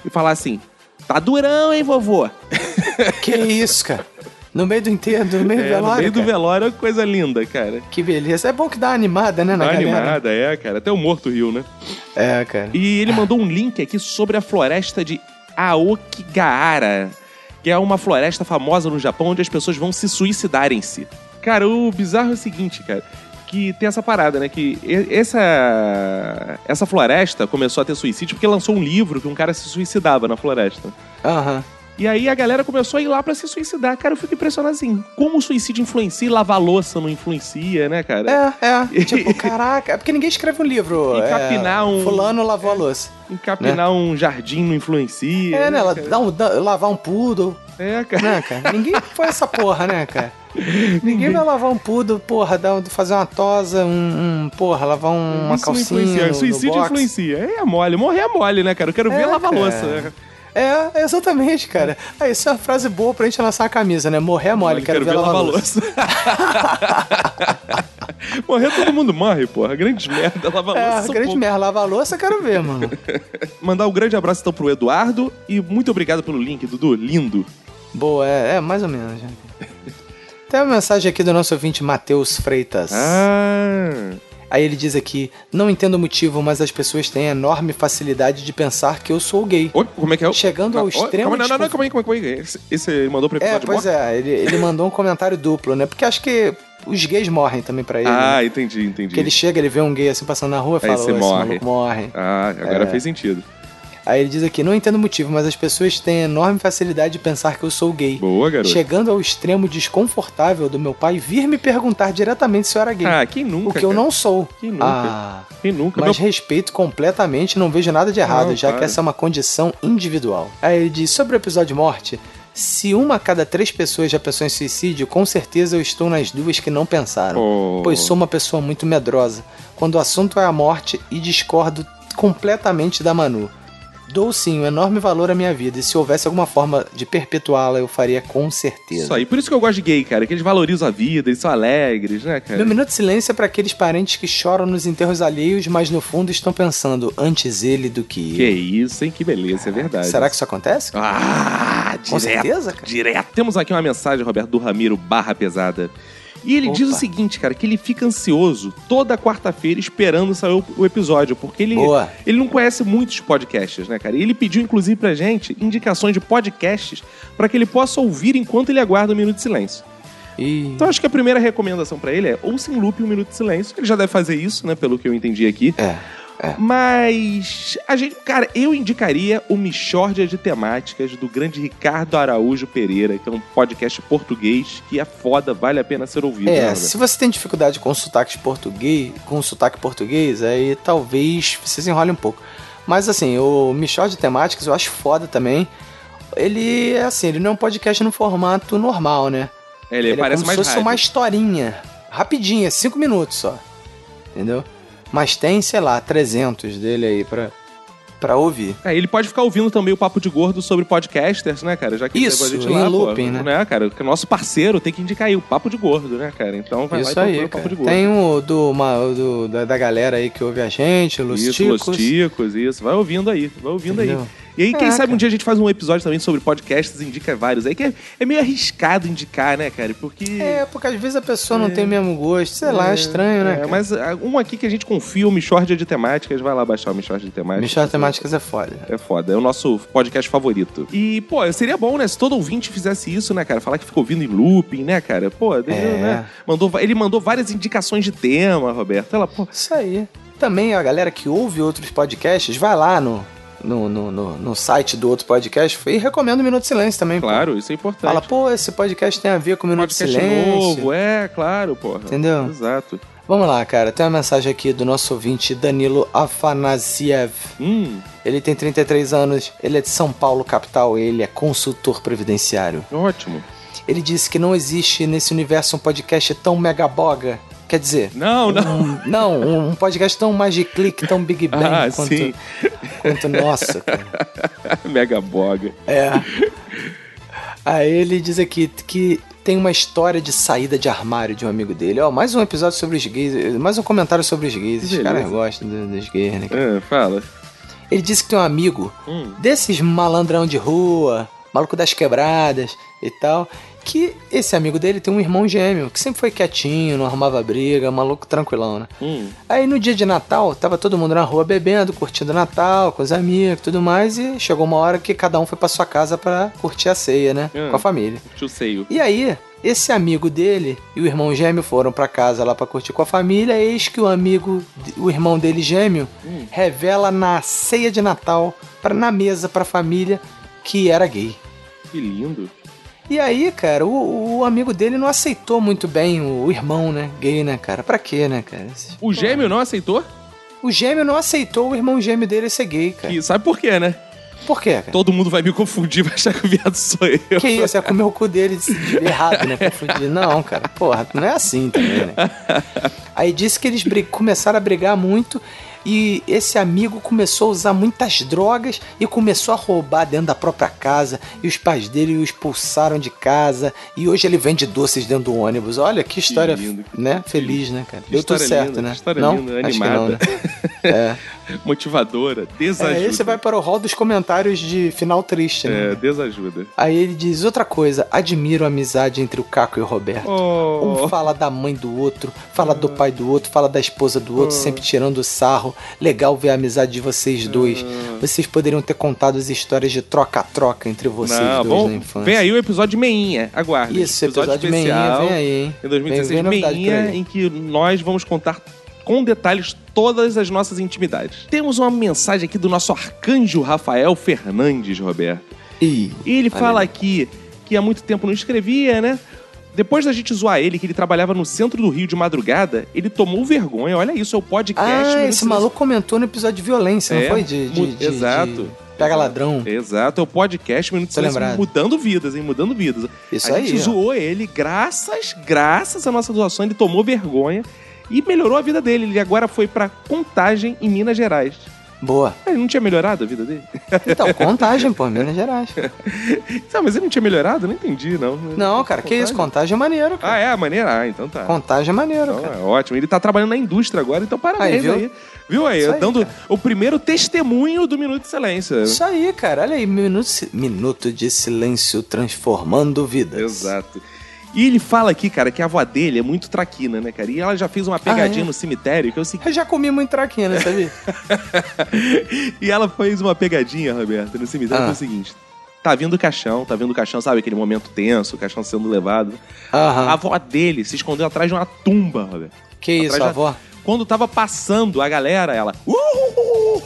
e falar assim: tá durão, hein, vovô? Que isso, cara? No meio do enterro, no meio do É, velório. no meio do cara. velório é coisa linda, cara. Que beleza. É bom que dá uma animada, né, na Dá galera? animada, é, cara. Até o morto riu, né? É, cara. E ele mandou um link aqui sobre a floresta de Aokigahara, que é uma floresta famosa no Japão onde as pessoas vão se suicidar em si. Cara, o bizarro é o seguinte, cara. Que tem essa parada, né? Que essa, essa floresta começou a ter suicídio porque lançou um livro que um cara se suicidava na floresta. Aham. E aí a galera começou a ir lá pra se suicidar. Cara, eu fico impressionado assim. Como o suicídio influencia e lavar louça não influencia, né, cara? É, é. Tipo, caraca, é porque ninguém escreve um livro. É, capinar um- Fulano lavou a louça. Encapinar um jardim não influencia. É, né? cara? dá um, dá- lavar um poodle. É, cara. Né, cara? Ninguém foi essa porra, né, cara? Ninguém vai lavar um poodle, porra, dar, fazer uma tosa, um, um, porra, lavar um- uma Isso calcinha. influencia. Suicídio influencia. É, é mole. Morrer é mole, né, cara? Eu quero ver É, lavar cara. louça. Né? É, exatamente, cara. Ah, isso é uma frase boa pra gente lançar a camisa, né? Morrer é mole, quero, ver lavar louça. Morrer todo mundo morre, porra. Grande merda. Lava louça. É, grande poucos. merda, lavar louça, quero ver, mano. Mandar um grande abraço então pro Eduardo e muito obrigado pelo link, Dudu. Lindo. Boa, é, é mais ou menos. já. Tem uma mensagem aqui do nosso ouvinte Matheus Freitas. Ah. Aí ele diz aqui: Não entendo o motivo, mas as pessoas têm enorme facilidade de pensar que eu sou gay. Oi, como é que é? Chegando ao Oi, extremo. Calma, não, não, não, desconf- calma aí, calma aí, aí. Esse, esse ele mandou pro É, episódio pois morto? é, ele, ele mandou um comentário duplo, né? Porque acho que os gays morrem também pra ele. Ah, né? entendi, entendi. Que ele chega, ele vê um gay assim passando na rua e Aí fala: você "Ô, esse morre. morre. Ah, agora É. fez sentido. Aí ele diz aqui: Não entendo o motivo, mas as pessoas têm enorme facilidade de pensar que eu sou gay. Boa, garoto. Chegando ao extremo desconfortável do meu pai vir me perguntar diretamente se eu era gay. Ah, quem nunca? O que eu cara? não sou. Quem nunca? Ah, Quem nunca? mas Meu- respeito completamente, não vejo nada de errado, Não, já para. que essa é uma condição individual. Aí ele diz sobre o episódio de morte. Se uma a cada três pessoas já pensou em suicídio, com certeza eu estou nas duas que não pensaram. Oh. Pois sou uma pessoa muito medrosa. Quando o assunto é a morte e discordo completamente da Manu. Dou sim um enorme valor à minha vida e se houvesse alguma forma de perpetuá-la, eu faria com certeza. Isso aí. Por isso que eu gosto de gay, cara. Que eles valorizam a vida, eles são alegres, né, cara? Meu minuto de silêncio é para aqueles parentes que choram nos enterros alheios, mas no fundo estão pensando antes ele do que eu. Que isso, hein? Que beleza, é verdade. Será que isso acontece? Ah, Com direto, certeza, cara. Direto. Temos aqui uma mensagem, Roberto, do Ramiro Barra Pesada. E ele diz o Opa. seguinte, cara, que ele fica ansioso toda quarta-feira esperando sair o, o episódio, porque ele, Boa. ele não conhece muitos podcasts, né, cara? E ele pediu, inclusive, pra gente indicações de podcasts pra que ele possa ouvir enquanto ele aguarda o Minuto de Silêncio. E... Então acho que a primeira recomendação pra ele é ouça em loop um Minuto de Silêncio. Ele já deve fazer isso, né, pelo que eu entendi aqui. É. Mas a gente, cara, eu indicaria o Michórdia de Temáticas do grande Ricardo Araújo Pereira, que é um podcast português que é foda, vale a pena ser ouvido. né, É, Roberto? se você tem dificuldade com sotaques português, com sotaque português, aí talvez você se enrole um pouco. Mas assim, o Michel de Temáticas eu acho foda também. Ele é assim, ele não é um podcast no formato normal, né? Ele, parece é como mais se fosse rádio. uma historinha. Rapidinha, cinco minutos só. Entendeu? Mas tem, sei lá, 300 dele aí pra, pra ouvir. É, ele pode ficar ouvindo também o Papo de Gordo sobre podcasters, né, cara? Já que Isso, a gente lá, looping, pô, né? cara? Que o nosso parceiro tem que indicar aí o Papo de Gordo, né, cara? Então vai lá e Isso aí, o Papo cara. de Gordo. Tem o do, uma, do- da, da galera aí que ouve a gente, Los isso, Ticos. Los Ticos, isso. Vai ouvindo aí, vai ouvindo aí. E aí, quem É, sabe um dia a gente faz um episódio também sobre podcasts e indica vários. Aí que é, é meio arriscado indicar, né, cara? Porque. É, porque às vezes a pessoa não tem o mesmo gosto. Sei lá, é estranho, né? É, mas ah, um aqui que a gente confia, o Michórdia de Temáticas, vai lá baixar o Michórdia de Temáticas. Michórdia Temáticas é foda. É foda, é o nosso podcast favorito. E, pô, seria bom, né, se todo ouvinte fizesse isso, né, cara? Falar que ficou ouvindo em looping, né, cara? Pô, É. né? Mandou, ele mandou várias indicações de tema, Roberto. Ela, pô, Isso aí. Também a galera que ouve outros podcasts, vai lá no, no, no, no- no site do outro podcast e recomenda o Minuto de Silêncio também. claro, isso é Pô. importante. Fala, pô, esse podcast tem a ver com o Minuto de Silêncio. novo, é, claro, porra. Entendeu? Exato. Vamos lá, cara. Tem uma mensagem aqui do nosso ouvinte Danilo Afanasiev. Hum, Ele tem 33 anos, ele é de São Paulo, capital, ele é consultor previdenciário. ótimo. Ele disse que não existe nesse universo um podcast tão megaboga. Quer dizer, Não, não. um, não, um podcast tão Click, tão Big Bang Ah, quanto, sim. quanto nossa, cara. Mega boga. É. Aí ele diz aqui que tem uma história de saída de armário de um amigo dele. Ó, mais um episódio sobre os gays, mais um comentário sobre os gays. Os caras gostam do- dos gays, né? É, fala. Ele disse que tem um amigo Hum. desses malandrão de rua, maluco das quebradas e tal, que esse amigo dele tem um irmão gêmeo, que sempre foi quietinho, não arrumava briga, maluco tranquilão, né? Hum. Aí no dia de Natal, tava todo mundo na rua bebendo, curtindo Natal, com os amigos e tudo mais, e chegou uma hora que cada um foi pra sua casa pra curtir a ceia, né? Ah. Com a família. Tio Seio. E aí, esse amigo dele e o irmão gêmeo foram pra casa lá pra curtir com a família, eis que o amigo, o irmão dele gêmeo, Hum. revela na ceia de Natal, pra, na mesa pra família, que era gay. Que lindo. E aí, cara, o, o amigo dele não aceitou muito bem o, o irmão, né? Gay, né, cara? Pra quê, né, cara? O gêmeo não aceitou? O gêmeo não aceitou o irmão gêmeo dele ser gay, cara. E sabe por quê, né? Por quê, cara? Todo mundo vai me confundir, vai achar que o viado sou eu. Que isso? É comer o cu dele de- errado, né? Confundir. Não, cara. Porra, não é assim também, né? Aí disse que eles começaram a brigar muito e esse amigo começou a usar muitas drogas e começou a roubar dentro da própria casa e os pais dele o expulsaram de casa e hoje ele vende doces dentro do ônibus. Olha que história, lindo, que- né? Feliz, né, cara? Que Deu tudo história certo, linda, né? que história não? linda, Acho que animada. não, né? É. Motivadora, desajuda. É, aí você vai para o hall dos comentários de final triste, né? É, desajuda. Aí ele diz outra coisa: admiro a amizade entre o Caco e o Roberto. Oh. Um fala da mãe do outro, fala do pai do outro, fala da esposa do outro, sempre tirando sarro. Legal ver a amizade de vocês dois. Vocês poderiam ter contado as histórias de troca-troca entre vocês Não, dois bom, na infância. vem aí o episódio de Meinha, aguarde. Isso, episódio de Meinha, vem aí, hein? Em 2016, Vem- vem Meinha, em que nós vamos contar com detalhes todas as nossas intimidades. Temos uma mensagem aqui do nosso arcanjo Rafael Fernandes, Roberto. E ele fala aqui que há muito tempo não escrevia, né? Depois da gente zoar ele, que ele trabalhava no centro do Rio de madrugada, ele tomou vergonha. Olha isso, é o podcast. Ah, esse maluco comentou no episódio de violência, É, não foi? De, de- de- exato. de Pega ladrão. Exato, é o podcast Minuto de Tô Silêncio mudando vidas, hein? Mudando vidas. Isso a aí, gente ó. zoou ele, graças, graças à nossa doação, ele tomou vergonha e melhorou a vida dele. Ele agora foi pra Contagem, em Minas Gerais. Boa. Ele não tinha melhorado a vida dele? Então, contagem, pô, Minas Gerais. Não, mas ele não tinha melhorado? Não entendi, não. Não, cara, que isso? Contagem é maneiro, cara. Ah, é? Maneira? Ah, então tá. Contagem é maneiro, Então, cara. é ótimo. Ele tá trabalhando na indústria agora, então parabéns Aí, viu? aí. Viu aí? Aí, dando o primeiro testemunho do Minuto de Silêncio. Isso aí, cara. Olha aí, minuto, minuto de silêncio transformando vidas. Exato. E ele fala aqui, cara, que a avó dele é muito traquina, né, cara? E ela já fez uma pegadinha Ah, é? no cemitério, que o seguinte. Eu já comi muito traquina, sabia? e ela fez uma pegadinha, Roberto, no cemitério, Ah. que é o seguinte. Tá vindo o caixão, tá vindo o caixão, sabe? Aquele momento tenso, o caixão sendo levado. Aham. A avó dele se escondeu atrás de uma tumba, Roberto. Que isso, Atrás da- avó? Quando tava passando a galera, ela. "Uh!"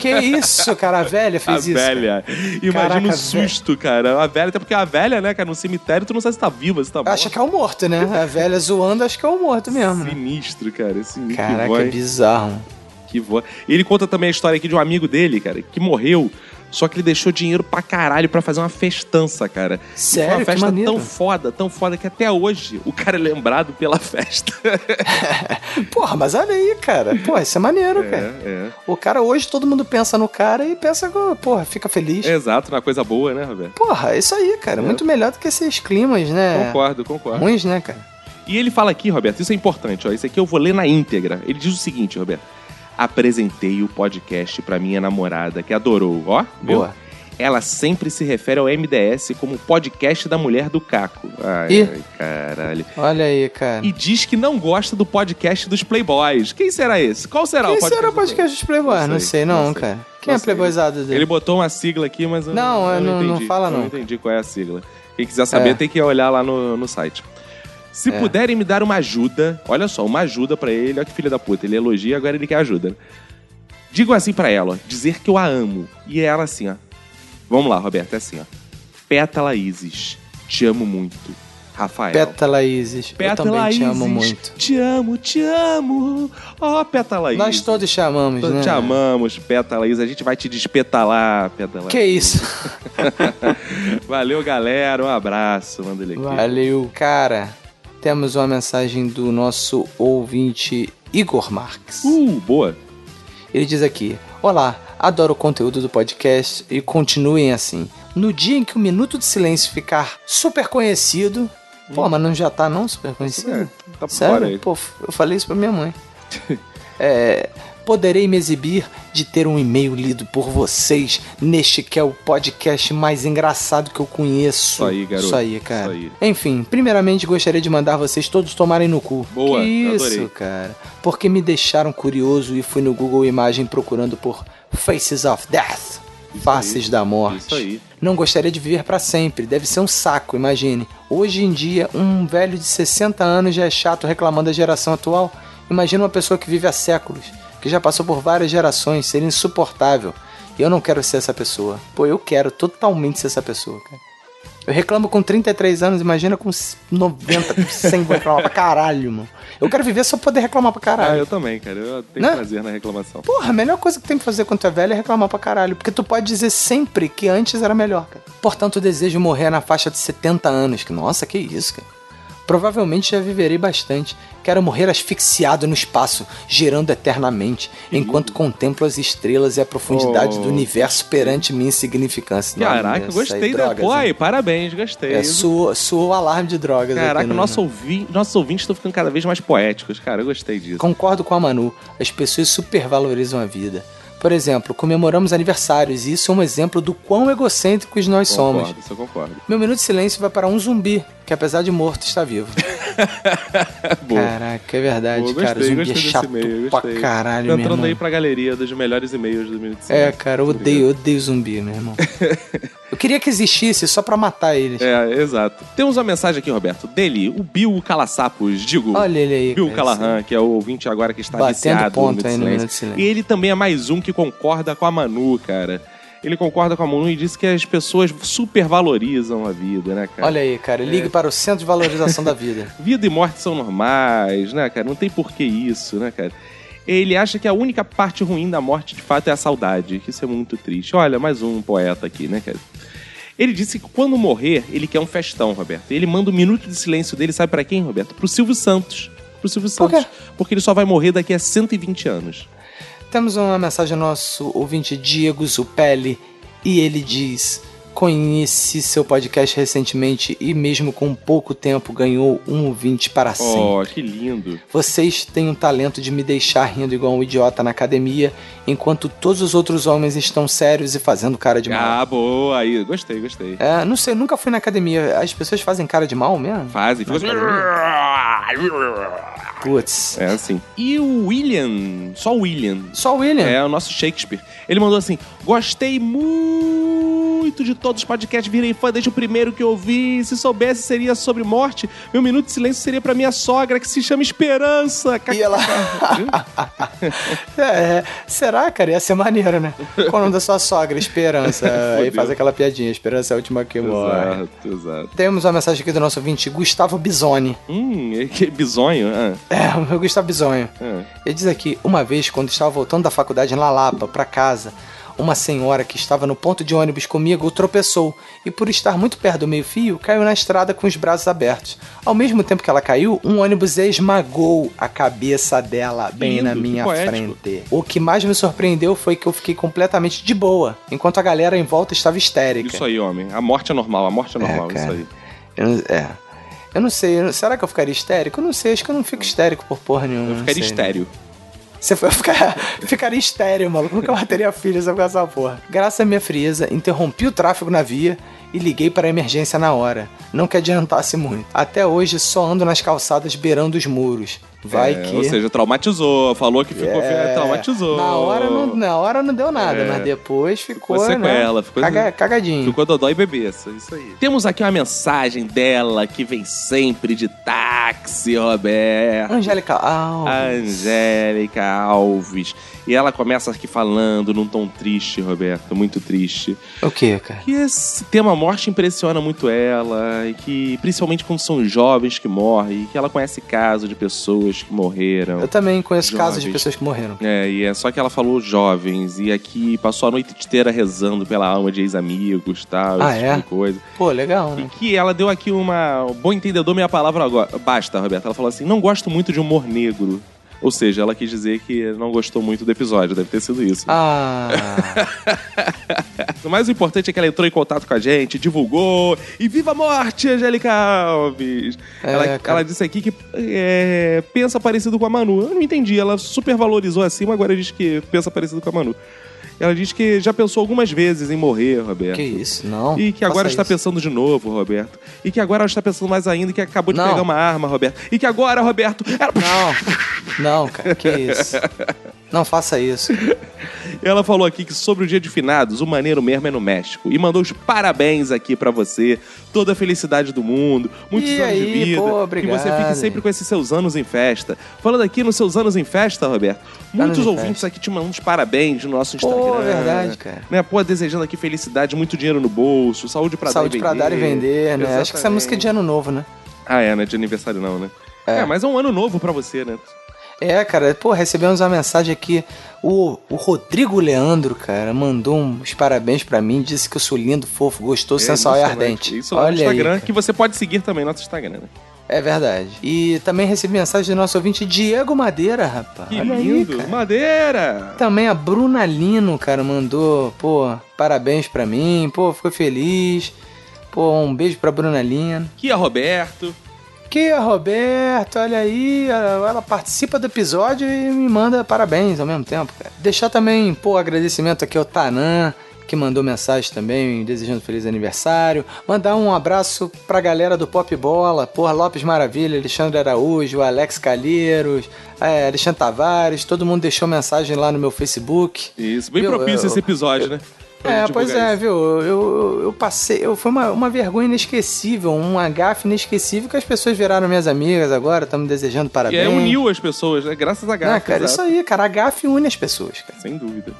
Que isso, cara? A velha fez a isso. velha. Imagina o susto, cara. A velha, até porque a velha, né, cara, no cemitério, tu não sabe se tá viva, se tá morta. Acha que é o morto, né? A velha zoando, acho que é o morto mesmo. né? Sinistro, cara. Sinistro. Caraca, que bizarro. Que voz. E ele conta também a história aqui de um amigo dele, cara, que morreu, só que ele deixou dinheiro pra caralho pra fazer uma festança, cara. Sério? Foi uma festa tão foda, tão foda, que até hoje o cara é lembrado pela festa. Porra, mas olha aí, cara. Porra, isso é maneiro, cara. é. O cara hoje, todo mundo pensa no cara e pensa, porra, fica feliz. Exato, uma coisa boa, né, Roberto? Porra, é isso aí, cara. É. Muito melhor do que esses climas, né? Concordo, concordo. Ruins, né, cara? E ele fala aqui, Roberto, isso é importante, ó. Isso aqui eu vou ler na íntegra. Ele diz o seguinte, Roberto. Apresentei o podcast pra minha namorada, que adorou, ó. viu? Boa. Ela sempre se refere ao MDS como podcast da mulher do Caco. Ai, Ih. caralho. Olha aí, cara. E diz que não gosta do podcast dos Playboys. Quem será esse? Qual será Quem o podcast? será o podcast dos Playboys? Não sei, não, cara. Quem é a Playboyzada dele? Ele botou uma sigla aqui, mas eu Não, eu não- não entendi. fala, Eu não. não entendi qual é a sigla. Quem quiser saber É. tem que olhar lá no, no site. Se É. puderem me dar uma ajuda, olha só, uma ajuda pra ele, olha que filho da puta, ele elogia, agora ele quer ajuda. Digo assim pra ela, ó, dizer que eu a amo. E ela assim, ó. Vamos lá, Roberto, é assim, ó. Pétala Isis, te amo muito. Rafael. Pétala Isis. Eu Pétala também te amo Isis, muito. Te amo, te amo. Ó, Pétala Isis. Nós todos te amamos, Todos né? te amamos, Pétala Isis. A gente vai te despetalar, Pétala Que isso? Valeu, galera. Um abraço. Manda ele aqui. Valeu. Cara, temos uma mensagem do nosso ouvinte Igor Marques. Uh, boa. Ele diz aqui: Olá, adoro o conteúdo do podcast e continuem assim. No dia em que o Minuto de Silêncio ficar super conhecido. Pô, mas não já tá não super conhecido? É, tá. Sério? Pô, eu falei isso pra minha mãe. É, poderei me exibir de ter um e-mail lido por vocês neste que é o podcast mais engraçado que eu conheço. Isso aí, garoto. Isso aí, cara. Isso aí. Enfim, primeiramente gostaria de mandar vocês todos tomarem no cu. Boa, que isso, adorei. cara. Porque me deixaram curioso e fui no Google Imagem procurando por Faces of Death. Faces da morte. Isso aí. Não gostaria de viver pra sempre, deve ser um saco, imagine. Hoje em dia, um velho de 60 anos já é chato reclamando da geração atual. Imagina uma pessoa que vive há séculos, que já passou por várias gerações, seria insuportável. E eu não quero ser essa pessoa. Pô, eu quero totalmente ser essa pessoa, cara. Eu reclamo com 33 anos, imagina com 90, 100, vou reclamar pra caralho, mano. Eu quero viver só pra poder reclamar pra caralho. Ah, eu também, cara. Eu tenho Né? prazer na reclamação. Porra, a melhor coisa que tem que fazer quando tu é velho é reclamar pra caralho. Porque tu pode dizer sempre que antes era melhor, cara. Portanto, desejo morrer na faixa de 70 anos. Que, nossa, que isso, cara. Provavelmente já viverei bastante. Quero morrer asfixiado no espaço, girando eternamente, enquanto contemplo as estrelas e a profundidade Oh. do universo perante minha insignificância. Caraca, Nossa, gostei da. drogas, Pô, aí, parabéns, gostei. É, o alarme de drogas. Caraca, aqui no- nosso ouvi... nossos ouvintes estão ficando cada vez mais poéticos. Cara, eu gostei disso. Concordo com a Manu, as pessoas supervalorizam a vida. Por exemplo, comemoramos aniversários e isso é um exemplo do quão egocêntricos nós somos. Concordo, isso eu concordo. Meu minuto de silêncio vai para um zumbi, que apesar de morto está vivo. Boa. Caraca, é verdade, cara. gostei, Zumbi é gostei desse chato e-mail, pra gostei. caralho, Tá meu entrando irmão. aí pra galeria dos melhores e-mails do Minuto de É, Silêncio. cara, eu odeio, odeio zumbi, meu irmão. eu queria que existisse só pra matar eles. É, exato. Temos uma mensagem aqui, Roberto, dele, o Bill Calassapos, digo. Olha ele aí, Bill cara, Callahan, que é o ouvinte agora que está Batendo viciado ponto no aí no Silêncio. Silêncio. E ele também é mais um que concorda com a Manu, cara. Ele concorda com a Manu e disse que as pessoas supervalorizam a vida, né, cara? Olha aí, cara, ligue para o Centro de Valorização da Vida. Vida e morte são normais, né, cara? Não tem por que isso, né, cara? Ele acha que a única parte ruim da morte, de fato, é a saudade. Que isso é muito triste. Olha, mais um poeta aqui, né, cara? Ele disse que quando morrer, ele quer um festão, Roberto. Ele manda um minuto de silêncio dele, sabe pra quem, Roberto? Pro Silvio Santos. Pro Silvio Santos. Porque ele só vai morrer daqui a 120 anos. Temos uma mensagem do nosso ouvinte Diego Zupelli e ele diz: Conheci seu podcast recentemente e, mesmo com pouco tempo, ganhou um ouvinte para sempre. Oh, que lindo. Vocês têm o talento de me deixar rindo igual um idiota na academia, enquanto todos os outros homens estão sérios e fazendo cara de mal. Ah, boa. Aí, gostei, gostei. É, não sei, nunca fui na academia. As pessoas fazem cara de mal mesmo? Fazem, Na fica academia? assim. Putz. É assim. E o William, só o William. Só o William? É, o nosso Shakespeare. Ele mandou assim: Gostei muito de todos os podcasts, virei fã desde o primeiro que eu ouvi. Se soubesse seria sobre morte, meu minuto de silêncio seria pra minha sogra, que se chama Esperança. E ela. É, será, cara? Ia ser maneiro, né? Qual o nome da sua sogra? Esperança. Aí faz aquela piadinha. Esperança é a última que morre. Exato, exato. Temos uma mensagem aqui do nosso ouvinte, Gustavo Bisoni. Hum, que bizonho. Ah, É, o meu Gustavo Bisonho. ah. Ele diz aqui: uma vez, quando estava voltando da faculdade em La Lapa para casa, uma senhora que estava no ponto de ônibus comigo tropeçou e, por estar muito perto do meio-fio, caiu na estrada com os braços abertos. Ao mesmo tempo que ela caiu, um ônibus esmagou a cabeça dela bem lindo, na minha frente. O que mais me surpreendeu foi que eu fiquei completamente de boa, enquanto a galera em volta estava histérica. Isso aí, homem. A morte é normal, a morte é normal, cara. isso aí. Eu é. Eu não sei, será que eu ficaria histérico? Eu não sei, acho que eu não fico histérico por porra nenhuma. Eu ficaria sei. Você foi ficar, ficaria estéreo, maluco. Nunca mais teria filho só com essa porra. Graças à minha frieza, interrompi o tráfego na via e liguei para a emergência na hora. Não que adiantasse muito. Até hoje só ando nas calçadas beirando os muros. Vai É, que. Ou seja, traumatizou. Falou que ficou. É, Traumatizou. Na hora não, na hora não deu nada, É. mas depois ficou. Ficou sequela, né? ficou- Caga- cagadinho. Ficou dodói e bebeça, isso aí. Temos aqui uma mensagem dela que vem sempre de táxi, Roberto. Angélica Alves. Angélica Alves. E ela começa aqui falando num tom triste, Roberto, muito triste. O que, cara? Que esse tema morte impressiona muito ela, e que principalmente quando são jovens que morrem, e que ela conhece casos de pessoas que morreram. Eu também conheço casos de Jovens. pessoas que morreram. É, e é só que ela falou jovens, e aqui passou a noite inteira rezando pela alma de ex-amigos, tal, Ah, esse é? tipo de coisa. Pô, legal, né? Que ela deu aqui uma. Bom entendedor, minha palavra agora. Basta, Roberta. Ela falou assim: não gosto muito de humor negro. Ou seja, ela quis dizer que não gostou muito do episódio, deve ter sido isso. Ah. O mais importante é que ela entrou em contato com a gente, divulgou. E viva a morte, Angélica Alves! É, ela, ela disse aqui que é, pensa parecido com a Manu. Eu não entendi, ela super valorizou acima, agora diz que pensa parecido com a Manu. Ela diz que já pensou algumas vezes em morrer, Roberto. Que isso, não. E que agora está isso. pensando de novo, Roberto. E que agora ela está pensando mais ainda que acabou de Não. pegar uma arma, Roberto. E que agora, Roberto. Ela... Não, não, cara, que isso. Não faça isso. Ela falou aqui que sobre o dia de finados, o maneiro mesmo é no México. E mandou os parabéns aqui pra você. Toda a felicidade do mundo. Muitos E anos de aí, vida. pô, que obrigado. você fique sempre com esses seus anos em festa. Falando aqui nos seus anos em festa, Roberto. Muitos ouvintes aqui te mandando os parabéns no nosso Instagram. Pô, verdade, cara. Né? Pô, desejando aqui felicidade, muito dinheiro no bolso, saúde pra Saúde dar e pra vender. dar e vender, né? Acho que essa Exatamente. música é de ano novo, né? Ah, é, não é de aniversário não, né? É. mas é um ano novo pra você, né? É, cara, pô, recebemos uma mensagem aqui. O, o Rodrigo Leandro, cara, mandou uns parabéns pra mim, disse que eu sou lindo, fofo, gostoso, É sensual e ardente. Isso lá no Olha Instagram, aí. que você pode seguir também no nosso Instagram, né? É verdade. E também recebi mensagem do nosso ouvinte Diego Madeira, rapaz. Que Olha lindo! aí. Madeira! Também a Bruna Lino, cara, mandou, pô, parabéns pra mim, pô, ficou feliz. Pô, um beijo pra Bruna Lino. Kia Roberto. Que a Roberto, olha aí, ela, ela participa do episódio e me manda parabéns ao mesmo tempo, cara. Deixar também, pô, agradecimento aqui ao Tanan, que mandou mensagem também, desejando feliz aniversário. Mandar um abraço pra galera do Pop Bola, porra, Lopes Maravilha, Alexandre Araújo, Alex Calheiros, é, Alexandre Tavares, todo mundo deixou mensagem lá no meu Facebook. Isso, bem propício eu- esse episódio, né? É, pois é, isso. viu? Eu, eu, passei. Eu, foi uma, uma vergonha inesquecível, um agafe inesquecível que as pessoas viraram minhas amigas agora, estão me desejando E parabéns. é, uniu as pessoas, né? Graças a Gato. Ah, cara, isso aí, cara. A gafe une as pessoas, cara. Sem dúvida.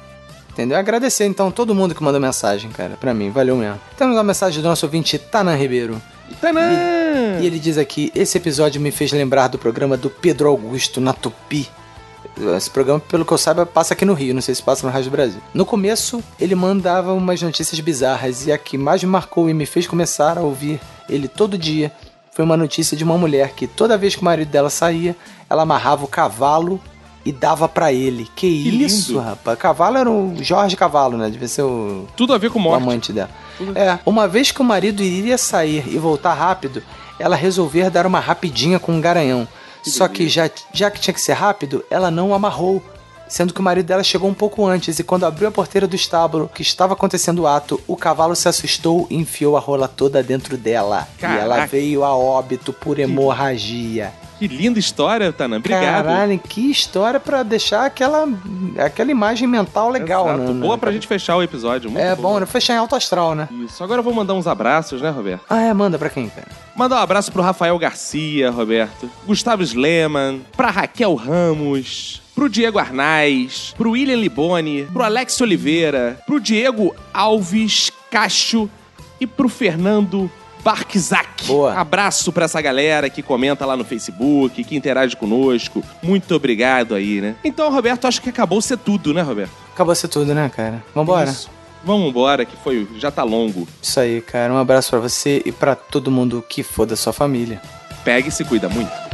Entendeu? Agradecer então todo mundo que mandou mensagem, cara, pra mim. Valeu mesmo. Temos uma mensagem do nosso ouvinte Tanan Ribeiro. Tanan! E, e ele diz aqui: esse episódio me fez lembrar do programa do Pedro Augusto na Tupi. Esse programa, pelo que eu saiba, passa aqui no Rio, não sei se passa no Rádio Brasil. No começo, ele mandava umas notícias bizarras, e a que mais me marcou e me fez começar a ouvir ele todo dia foi uma notícia de uma mulher que toda vez que o marido dela saía, ela amarrava o cavalo e dava pra ele. Que, isso, lindo. rapaz? Cavalo era o Jorge Cavalo, né? Devia ser o. Tudo a ver com o morte. amante dela. É, uma vez que o marido iria sair e voltar rápido, ela resolver dar uma rapidinha com um garanhão. Só que já, já que tinha que ser rápido, ela não o amarrou. Sendo que o marido dela chegou um pouco antes e quando abriu a porteira do estábulo que estava acontecendo o ato, o cavalo se assustou e enfiou a rola toda dentro dela. E ela Caraca. veio a óbito por hemorragia. Que linda história, Tanan. Obrigado. Caralho, que história pra deixar aquela, aquela imagem mental legal, Exato. né? Boa pra gente fechar o episódio. Muito É bom, né? Fechar em alto astral, né? Isso. Agora eu vou mandar uns abraços, né, Roberto? Ah, é, manda pra quem, cara? Mandar um abraço pro Rafael Garcia, Roberto. Gustavo Sleman. Pra Raquel Ramos. Pro Diego Arnaz. Pro William Liboni. Pro Alex Oliveira. Pro Diego Alves Cacho. E pro Fernando Barkzak. Boa. Abraço pra essa galera que comenta lá no Facebook, que interage conosco. Muito obrigado aí, né? Então, Roberto, acho que acabou ser tudo, né, Roberto? Acabou ser tudo, né, cara? Vambora? Isso. Vamos embora, que foi, já tá longo. Isso aí, cara. Um abraço pra você e pra todo mundo que for da sua família. Pega e se cuida muito.